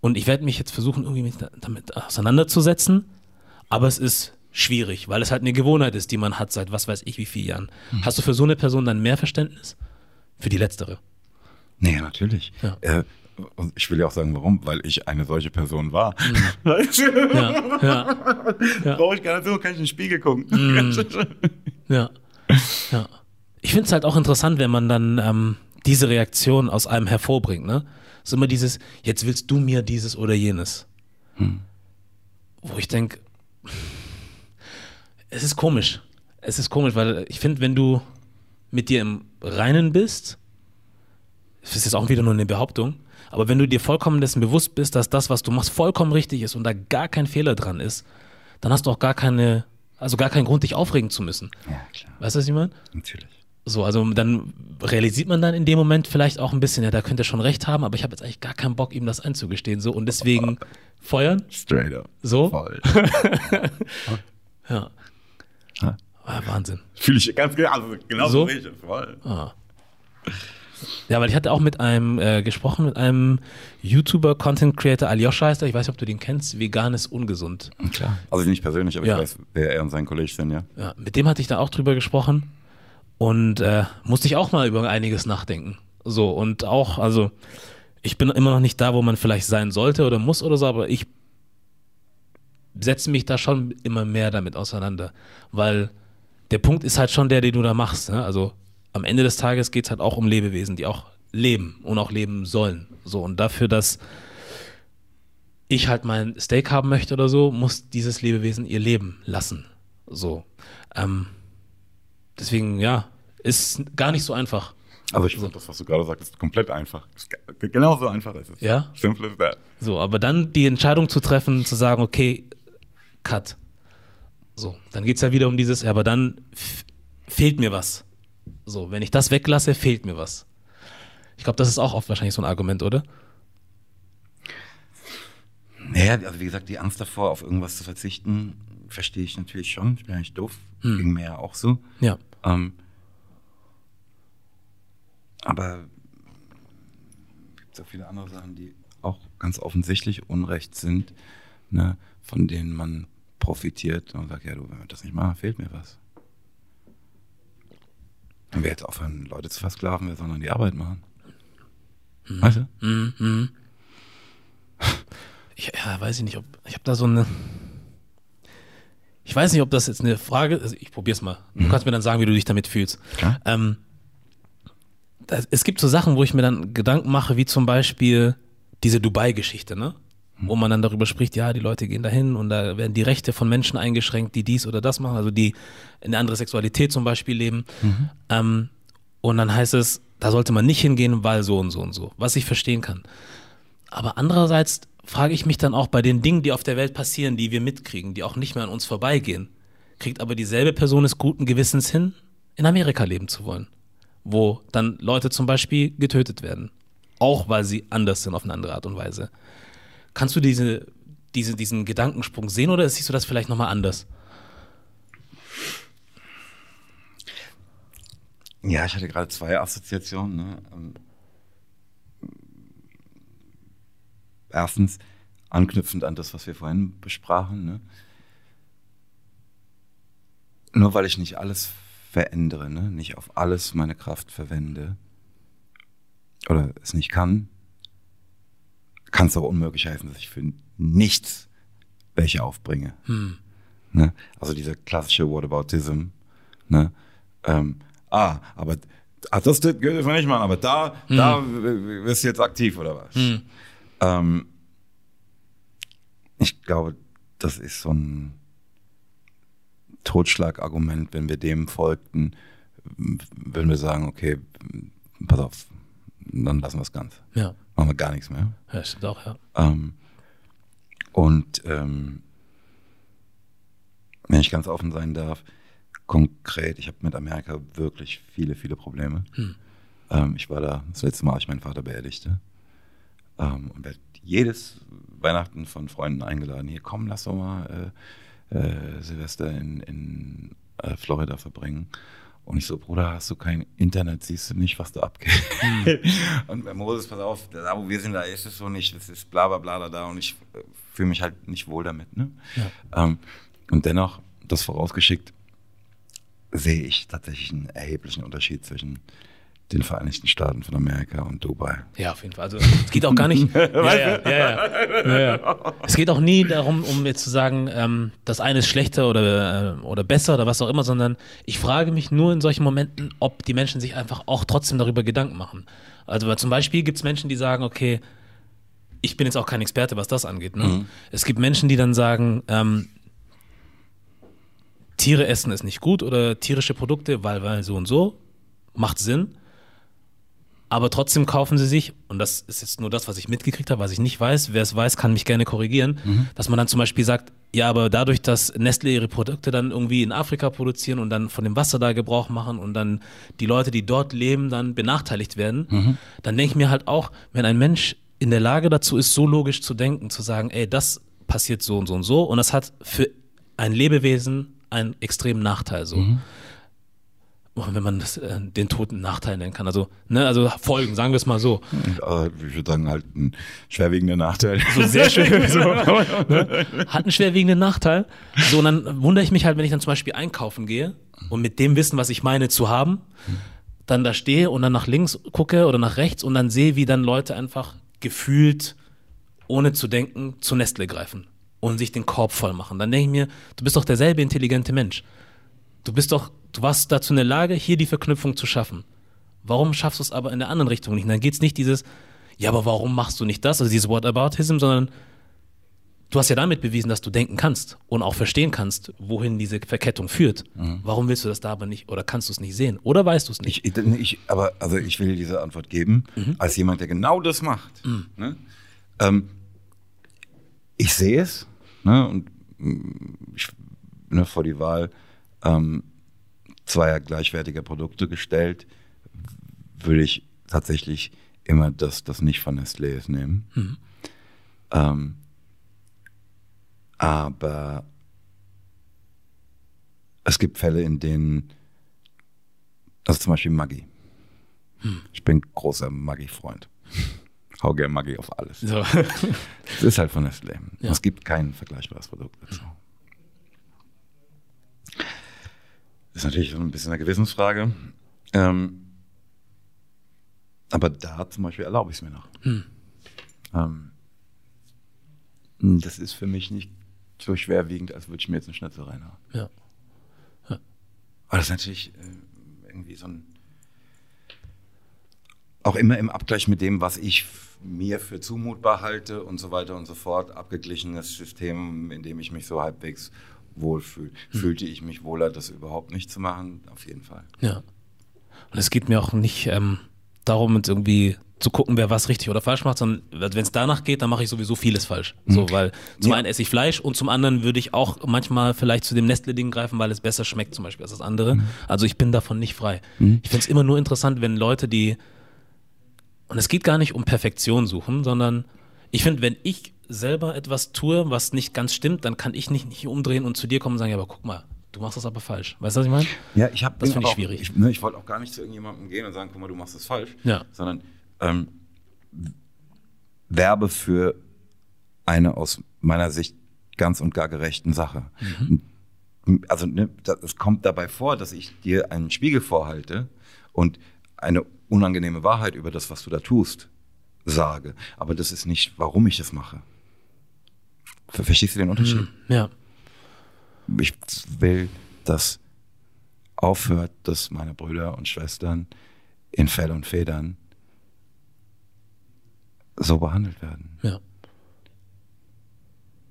Und ich werde mich jetzt versuchen, irgendwie mit, damit auseinanderzusetzen, aber es ist schwierig, weil es halt eine Gewohnheit ist, die man hat seit was weiß ich wie vielen Jahren. Hast du für so eine Person dann mehr Verständnis? Für die letztere. Nee, natürlich. Ja. Äh, und ich will ja auch sagen, warum, weil ich eine solche Person war. (laughs) Ja, ja, Ja. Brauche ich gar nicht so, kann ich in den Spiegel gucken. (laughs) ja. ja. Ich finde es halt auch interessant, wenn man dann ähm, diese Reaktion aus einem hervorbringt, ne? Es ist immer dieses, jetzt willst du mir dieses oder jenes. Wo ich denke, es ist komisch. Es ist komisch, weil ich finde, wenn du mit dir im Reinen bist, das ist jetzt auch wieder nur eine Behauptung, aber wenn du dir vollkommen dessen bewusst bist, dass das, was du machst, vollkommen richtig ist und da gar kein Fehler dran ist, dann hast du auch gar keine, also gar keinen Grund, dich aufregen zu müssen. Ja, klar. Weißt du, was ich meine? Natürlich. So, also dann realisiert man dann in dem Moment vielleicht auch ein bisschen, ja, da könnte er schon recht haben, aber ich habe jetzt eigentlich gar keinen Bock, ihm das einzugestehen. So, und deswegen feuern. Straight up. So. Voll. (laughs) Ja. Ah, Wahnsinn. Fühle ich ganz genau, also genau So? richtig. Voll. Ja, weil ich hatte auch mit einem äh, gesprochen, mit einem YouTuber, Content Creator, Aljoscha heißt er, ich weiß nicht, ob du den kennst, vegan ist ungesund. Klar. Also nicht persönlich, aber Ja. ich weiß, wer er und sein Kollege sind, ja. Ja, mit dem hatte ich da auch drüber gesprochen und äh, musste ich auch mal über einiges nachdenken. So, und auch, also ich bin immer noch nicht da, wo man vielleicht sein sollte oder muss oder so, aber ich setze mich da schon immer mehr damit auseinander, weil der Punkt ist halt schon der, den du da machst. Ne? Also am Ende des Tages geht es halt auch um Lebewesen, die auch leben und auch leben sollen. So, und dafür, dass ich halt mein Steak haben möchte oder so, muss dieses Lebewesen ihr Leben lassen. So. Ähm, deswegen, ja, ist gar nicht so einfach. Also ich finde das, was du gerade sagst, ist komplett einfach. Ist ge- genauso einfach ist es. Ja? Simple as that. So, aber dann die Entscheidung zu treffen, zu sagen, okay, cut. So, dann geht es ja wieder um dieses, aber dann fehlt mir was. So, wenn ich das weglasse, fehlt mir was. Ich glaube, das ist auch oft wahrscheinlich so ein Argument, oder? Naja, also wie gesagt, die Angst davor, auf irgendwas zu verzichten, verstehe ich natürlich schon. Ich bin ja nicht doof. Hm. Ging mir ja auch so. Ja. Ähm, aber es gibt so viele andere Sachen, die auch ganz offensichtlich Unrecht sind, ne, von denen man profitiert und sagt, ja, du, wenn wir das nicht machen, fehlt mir was. Wenn wir jetzt aufhören, Leute zu versklaven, wir sondern die Arbeit machen. Mhm. Weißt du? Mhm. Ich, ja, weiß ich nicht, ob ich habe da so eine. Ich weiß nicht, ob das jetzt eine Frage ist. Also ich probier's mal. Du mhm. kannst mir dann sagen, wie du dich damit fühlst. Ähm, das, es gibt so Sachen, wo ich mir dann Gedanken mache, wie zum Beispiel diese Dubai-Geschichte, ne? Wo man dann darüber spricht, ja, die Leute gehen dahin und da werden die Rechte von Menschen eingeschränkt, die dies oder das machen, also die eine andere Sexualität zum Beispiel leben. Mhm. Ähm, und dann heißt es, da sollte man nicht hingehen, weil so und so und so, was ich verstehen kann. Aber andererseits frage ich mich dann auch bei den Dingen, die auf der Welt passieren, die wir mitkriegen, die auch nicht mehr an uns vorbeigehen, kriegt aber dieselbe Person es guten Gewissens hin, in Amerika leben zu wollen, wo dann Leute zum Beispiel getötet werden, auch weil sie anders sind auf eine andere Art und Weise. Kannst du diese, diese, diesen Gedankensprung sehen oder siehst du das vielleicht nochmal anders? Ja, ich hatte gerade zwei Assoziationen. Ne? Ähm, erstens, anknüpfend an das, was wir vorhin besprachen. Ne? Nur weil ich nicht alles verändere, ne? nicht auf alles meine Kraft verwende oder es nicht kann, kann es auch unmöglich heißen, dass ich für nichts welche aufbringe. Hm. Ne? Also dieser klassische Whataboutism. Ne? Ähm, ah, aber ach, das dürfen wir nicht machen, aber da, hm. da wirst du jetzt aktiv oder was? Hm. Ähm, ich glaube, das ist so ein Totschlagargument, wenn wir dem folgten, würden wir sagen, okay, pass auf, dann lassen wir es ganz. Ja. Machen wir gar nichts mehr. Ja, stimmt auch, ja. Ähm, und ähm, wenn ich ganz offen sein darf, konkret, ich habe mit Amerika wirklich viele, viele Probleme. Hm. Ähm, ich war da, das letzte Mal, als ich meinen Vater beerdigte. Ähm, und werde jedes Weihnachten von Freunden eingeladen. Hier, komm, lass doch mal äh, äh, Silvester in, in äh, Florida verbringen. Und ich so, Bruder, hast du kein Internet, siehst du nicht, was da abgeht. Mhm. (laughs) und bei Moses, pass auf, da wo wir sind, da ist es so nicht, es ist bla bla bla da und ich äh, fühle mich halt nicht wohl damit. Ne? Ja. Ähm, und dennoch, das vorausgeschickt, sehe ich tatsächlich einen erheblichen Unterschied zwischen den Vereinigten Staaten von Amerika und Dubai. Ja, auf jeden Fall. Also es geht auch gar nicht. (laughs) ja, ja, ja, ja, Es geht auch nie darum, um jetzt zu sagen, ähm, das eine ist schlechter oder, äh, oder besser oder was auch immer, sondern ich frage mich nur in solchen Momenten, ob die Menschen sich einfach auch trotzdem darüber Gedanken machen. Also zum Beispiel gibt es Menschen, die sagen, okay, ich bin jetzt auch kein Experte, was das angeht. Ne? Mhm. Es gibt Menschen, die dann sagen, ähm, Tiere essen ist nicht gut oder tierische Produkte, weil, weil so und so, macht Sinn aber trotzdem kaufen sie sich, und das ist jetzt nur das, was ich mitgekriegt habe, was ich nicht weiß, wer es weiß, kann mich gerne korrigieren, mhm. dass man dann zum Beispiel sagt, ja, aber dadurch, dass Nestle ihre Produkte dann irgendwie in Afrika produzieren und dann von dem Wasser da Gebrauch machen und dann die Leute, die dort leben, dann benachteiligt werden, mhm. dann denke ich mir halt auch, wenn ein Mensch in der Lage dazu ist, so logisch zu denken, zu sagen, ey, das passiert so und so und so und das hat für ein Lebewesen einen extremen Nachteil so. Mhm wenn man das, äh, den toten Nachteil nennen kann. Also, ne, also Folgen, sagen wir es mal so. Also, ich würde sagen, halt ein schwerwiegender Nachteil. So sehr schön. (laughs) so, ne? Hat einen schwerwiegenden Nachteil. So, und dann wundere ich mich halt, wenn ich dann zum Beispiel einkaufen gehe und mit dem Wissen, was ich meine, zu haben, dann da stehe und dann nach links gucke oder nach rechts und dann sehe, wie dann Leute einfach gefühlt, ohne zu denken, zu Nestle greifen und sich den Korb voll machen. Dann denke ich mir, du bist doch derselbe intelligente Mensch. Du bist doch Du warst dazu in der Lage, hier die Verknüpfung zu schaffen. Warum schaffst du es aber in der anderen Richtung nicht? Und dann geht es nicht dieses, ja, aber warum machst du nicht das, also dieses Whataboutism, sondern du hast ja damit bewiesen, dass du denken kannst und auch verstehen kannst, wohin diese Verkettung führt. Mhm. Warum willst du das da aber nicht oder kannst du es nicht sehen oder weißt du es nicht? Ich, ich, aber also ich will diese Antwort geben mhm. als jemand, der genau das macht. Mhm. Ne? Ähm, ich sehe es ne? und mm, ich ne, vor die Wahl ähm, zweier gleichwertiger Produkte gestellt, würde ich tatsächlich immer das, das nicht von Nestlé ist, nehmen. Mhm. Ähm, aber es gibt Fälle, in denen, also zum Beispiel Maggi. Hm. Ich bin großer Maggi-Freund. (laughs) Hau gern Maggi auf alles. So. (laughs) Es ist halt von Nestlé. Ja. Es gibt kein vergleichbares Produkt dazu. Das ist natürlich so ein bisschen eine Gewissensfrage. Ähm, aber da zum Beispiel erlaube ich es mir noch. Hm. Ähm, das ist für mich nicht so schwerwiegend, als würde ich mir jetzt eine Schnitzel reinhauen. Ja. ja. Aber das ist natürlich äh, irgendwie so ein. Auch immer im Abgleich mit dem, was ich mir für zumutbar halte und so weiter und so fort, abgeglichenes System, in dem ich mich so halbwegs wohlfühle. Hm. Fühlte ich mich wohler, das überhaupt nicht zu machen? Auf jeden Fall. Ja. Und es geht mir auch nicht ähm, darum, jetzt irgendwie zu gucken, wer was richtig oder falsch macht, sondern wenn es danach geht, dann mache ich sowieso vieles falsch. Mhm. So, weil zum ja. einen esse ich Fleisch und zum anderen würde ich auch manchmal vielleicht zu dem Nestle-Ding greifen, weil es besser schmeckt, zum Beispiel als das andere. Mhm. Also ich bin davon nicht frei. Mhm. Ich finde es immer nur interessant, wenn Leute, die und es geht gar nicht um Perfektion suchen, sondern ich finde, wenn ich selber etwas tue, was nicht ganz stimmt, dann kann ich nicht, nicht umdrehen und zu dir kommen und sagen, ja, aber guck mal, du machst das aber falsch. Weißt du, was ich meine? Ja, ich habe das finde ich schwierig. Ich, ne, ich wollte auch gar nicht zu irgendjemandem gehen und sagen, guck mal, du machst das falsch, ja. sondern ähm, werbe für eine aus meiner Sicht ganz und gar gerechten Sache. Mhm. Also ne, es kommt dabei vor, dass ich dir einen Spiegel vorhalte und eine unangenehme Wahrheit über das, was du da tust, sage. Aber das ist nicht, warum ich das mache. Verstehst du den Unterschied? Mhm, ja. Ich will, dass aufhört, dass meine Brüder und Schwestern in Fell und Federn so behandelt werden. Ja.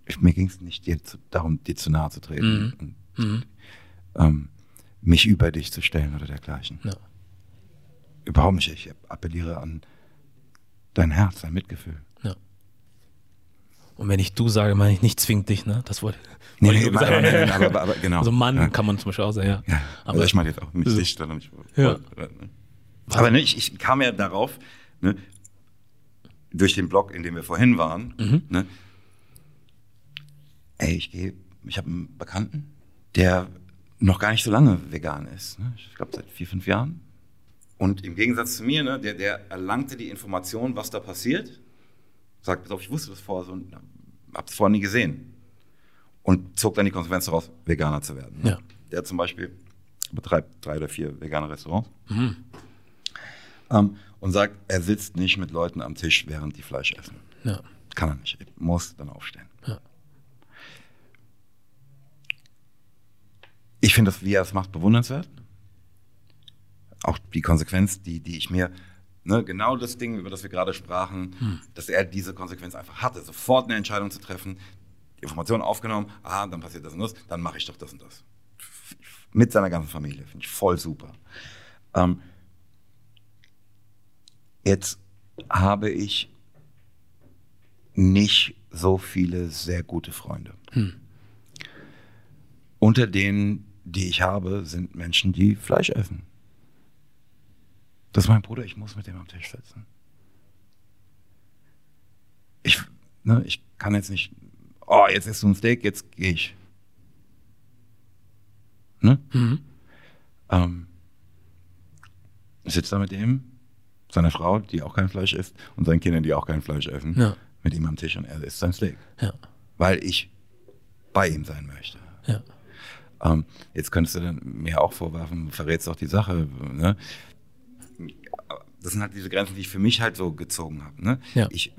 Ich, mir ging es nicht dir zu, darum, dir zu nahe zu treten mhm. und mhm. Ähm, mich über dich zu stellen oder dergleichen. Ja. Überhaupt nicht. Ich appelliere an dein Herz, dein Mitgefühl. Und wenn ich du sage, meine ich nicht zwingt dich, ne? Das wollte nee, nee, nee, aber, nee, (laughs) aber, aber, genau. Also Mann ja. kann man zum Beispiel auch sagen, ja. ja. Aber also ich meine jetzt auch nicht dich, sondern ich. Ja. Aber ne, ich, ich kam ja darauf, ne, durch den Blog, in dem wir vorhin waren, mhm. ne, ey, ich gehe, ich habe einen Bekannten, der noch gar nicht so lange vegan ist. Ne? Ich glaube seit vier, fünf Jahren. Und im Gegensatz zu mir, ne, der, der erlangte die Information, was da passiert, sagt, pass auf, ich wusste das vorher so und habe es vorher nie gesehen. Und zog dann die Konsequenz daraus, Veganer zu werden. Ja. Der zum Beispiel betreibt drei oder vier vegane Restaurants. Mhm. Ähm, und sagt, er sitzt nicht mit Leuten am Tisch, während die Fleisch essen. Ja. Kann er nicht. Er muss dann aufstehen. Ja. Ich finde das, wie er es macht, bewundernswert auch die Konsequenz, die, die ich mir, ne, genau das Ding, über das wir gerade sprachen, hm. dass er diese Konsequenz einfach hatte, sofort eine Entscheidung zu treffen, die Information aufgenommen, ah, dann passiert das und das, dann mache ich doch das und das. Mit seiner ganzen Familie, finde ich voll super. Ähm, jetzt habe ich nicht so viele sehr gute Freunde. Hm. Unter denen, die ich habe, sind Menschen, die Fleisch essen. Das ist mein Bruder, ich muss mit dem am Tisch sitzen. Ich, ne, ich kann jetzt nicht, oh, jetzt isst du ein Steak, jetzt gehe ich. Ne? Mhm. Ähm, ich sitze da mit ihm, seiner Frau, die auch kein Fleisch isst, und seinen Kindern, die auch kein Fleisch essen, ja. mit ihm am Tisch und er isst sein Steak. Ja. Weil ich bei ihm sein möchte. Ja. Ähm, jetzt könntest du mir auch vorwerfen, verrätst doch die Sache. Ne? Das sind halt diese Grenzen, die ich für mich halt so gezogen habe. Ne? Ja. Ich,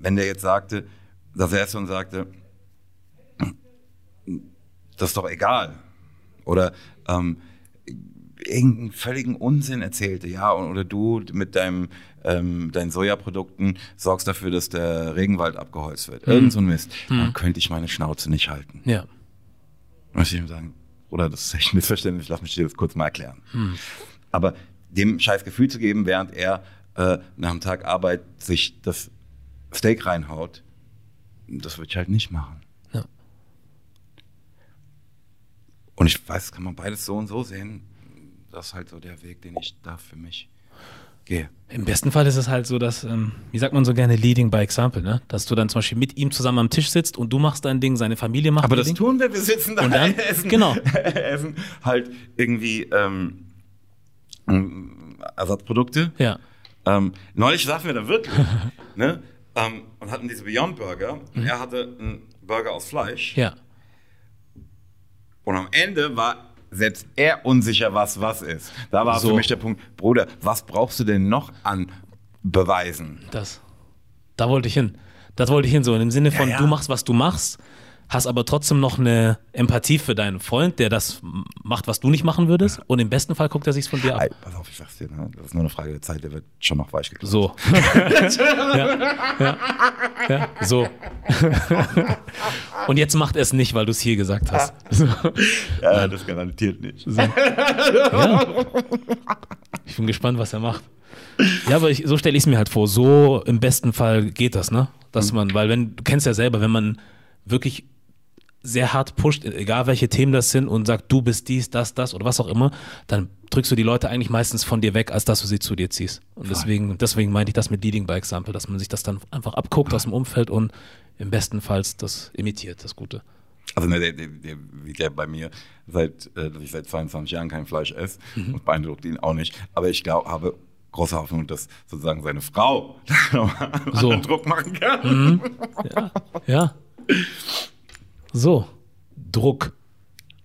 wenn der jetzt sagte, dass er und sagte, das ist doch egal. Oder ähm, irgendeinen völligen Unsinn erzählte, ja, oder du mit deinem, ähm, deinen Sojaprodukten sorgst dafür, dass der Regenwald abgeholzt wird. Mhm. Irgend so ein Mist. Mhm. Dann könnte ich meine Schnauze nicht halten. Ja. Muss ich ihm sagen, oder das ist echt missverständlich, lass mich dir das kurz mal erklären. Mhm. Aber dem scheiß Gefühl zu geben, während er äh, nach einem Tag Arbeit sich das Steak reinhaut, das würde ich halt nicht machen. Ja. Und ich weiß, kann man beides so und so sehen. Das ist halt so der Weg, den ich da für mich gehe. Im besten Fall ist es halt so, dass, ähm, wie sagt man so gerne, leading by example, ne? Dass du dann zum Beispiel mit ihm zusammen am Tisch sitzt und du machst dein Ding, seine Familie macht Aber das Ding. tun wir, wir sitzen da Und dann- (laughs) essen, genau. (laughs) essen halt irgendwie ähm, Ersatzprodukte. Ja. Ähm, neulich saßen wir da wirklich (laughs) ne? ähm, und hatten diese Beyond Burger. Und er hatte einen Burger aus Fleisch. Mhm. Ja. Und am Ende war selbst er unsicher, was was ist. Da war So. für mich der Punkt, Bruder, was brauchst du denn noch an Beweisen? Das. Da wollte ich hin. Das wollte ich hin, so im Sinne von, ja. du machst, was du machst, hast aber trotzdem noch eine Empathie für deinen Freund, der das macht, was du nicht machen würdest. Und im besten Fall guckt er sich's von dir ab. Ey, pass auf, ich sag's dir, ne? das ist nur eine Frage der Zeit, der wird schon noch weich geklappt. So. (laughs) ja, ja, ja, so. Und jetzt macht er es nicht, weil du es hier gesagt hast. So. Ja, das garantiert nicht. Ja. Ich bin gespannt, was er macht. Ja, aber ich, so stelle ich es mir halt vor. So im besten Fall geht das, ne? Dass man, weil wenn, du kennst ja selber, wenn man wirklich sehr hart pusht, egal welche Themen das sind und sagt, du bist dies, das, das oder was auch immer, dann drückst du die Leute eigentlich meistens von dir weg, als dass du sie zu dir ziehst. Und deswegen, deswegen meinte ich das mit Leading by Example, dass man sich das dann einfach abguckt aus dem Umfeld und im besten Fall das imitiert, das Gute. Also ne, der, der, der ja bei mir, seit, äh, dass ich seit 22 Jahren kein Fleisch esse Mhm. und beeindruckt ihn auch nicht. Aber ich glaube, habe große Hoffnung, dass sozusagen seine Frau (laughs) So. Druck machen kann. Ja. (laughs) So, Druck.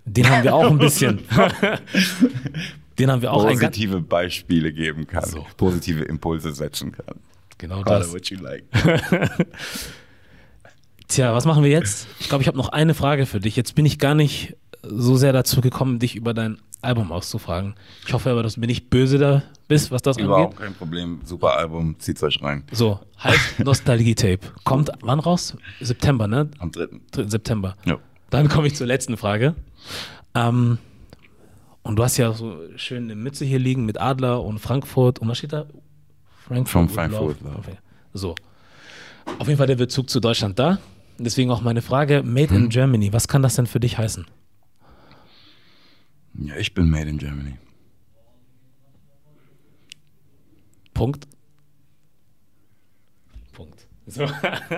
Den haben wir auch ein bisschen. (laughs) Den haben wir auch ein Positive Beispiele geben kann, So. positive Impulse setzen kann. Genau Call das. what you like. (laughs) Tja, was machen wir jetzt? Ich glaube, ich habe noch eine Frage für dich. Jetzt bin ich gar nicht so sehr dazu gekommen, dich über dein Album auszufragen. Ich hoffe aber, dass du mir nicht böse da bist, was das Überhaupt angeht. kein Problem. Super Album, zieht's euch rein. So, heißt (laughs) Nostalgie-Tape. Kommt wann raus? September, ne? Am 3. 3. September. Ja. Dann komme ich zur letzten Frage. Ähm, und du hast ja so schön eine Mütze hier liegen mit Adler und Frankfurt. Und was steht da? Frankfurt. From Frankfurt, Love. Love. So. Auf jeden Fall der Bezug zu Deutschland da. Deswegen auch meine Frage: Made Hm. in Germany. Was kann das denn für dich heißen? Ja, ich bin made in Germany. Punkt. Punkt. So.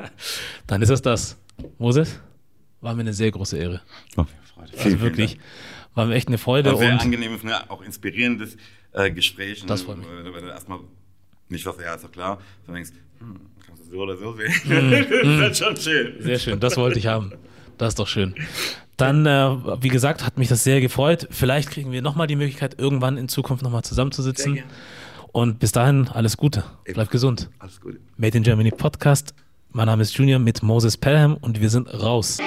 (laughs) Dann ist es das. Moses, war mir eine sehr große Ehre. Oh, Freude. Also wirklich, war mir echt eine Freude. War sehr und angenehmes, ne, auch inspirierendes äh, Gespräch. Das freut mich. Weil du erstmal nicht was, ja, ist doch klar, sondern denkst, hm, kannst du so oder so sehen. Hm, (laughs) das ist schon schön. Sehr schön, das wollte ich haben. Das ist doch schön. Dann, äh, wie gesagt, hat mich das sehr gefreut. Vielleicht kriegen wir nochmal die Möglichkeit, irgendwann in Zukunft nochmal zusammenzusitzen. Und bis dahin, alles Gute. Bleib gesund. Alles Gute. Made in Germany Podcast. Mein Name ist Junior mit Moses Pelham und wir sind raus.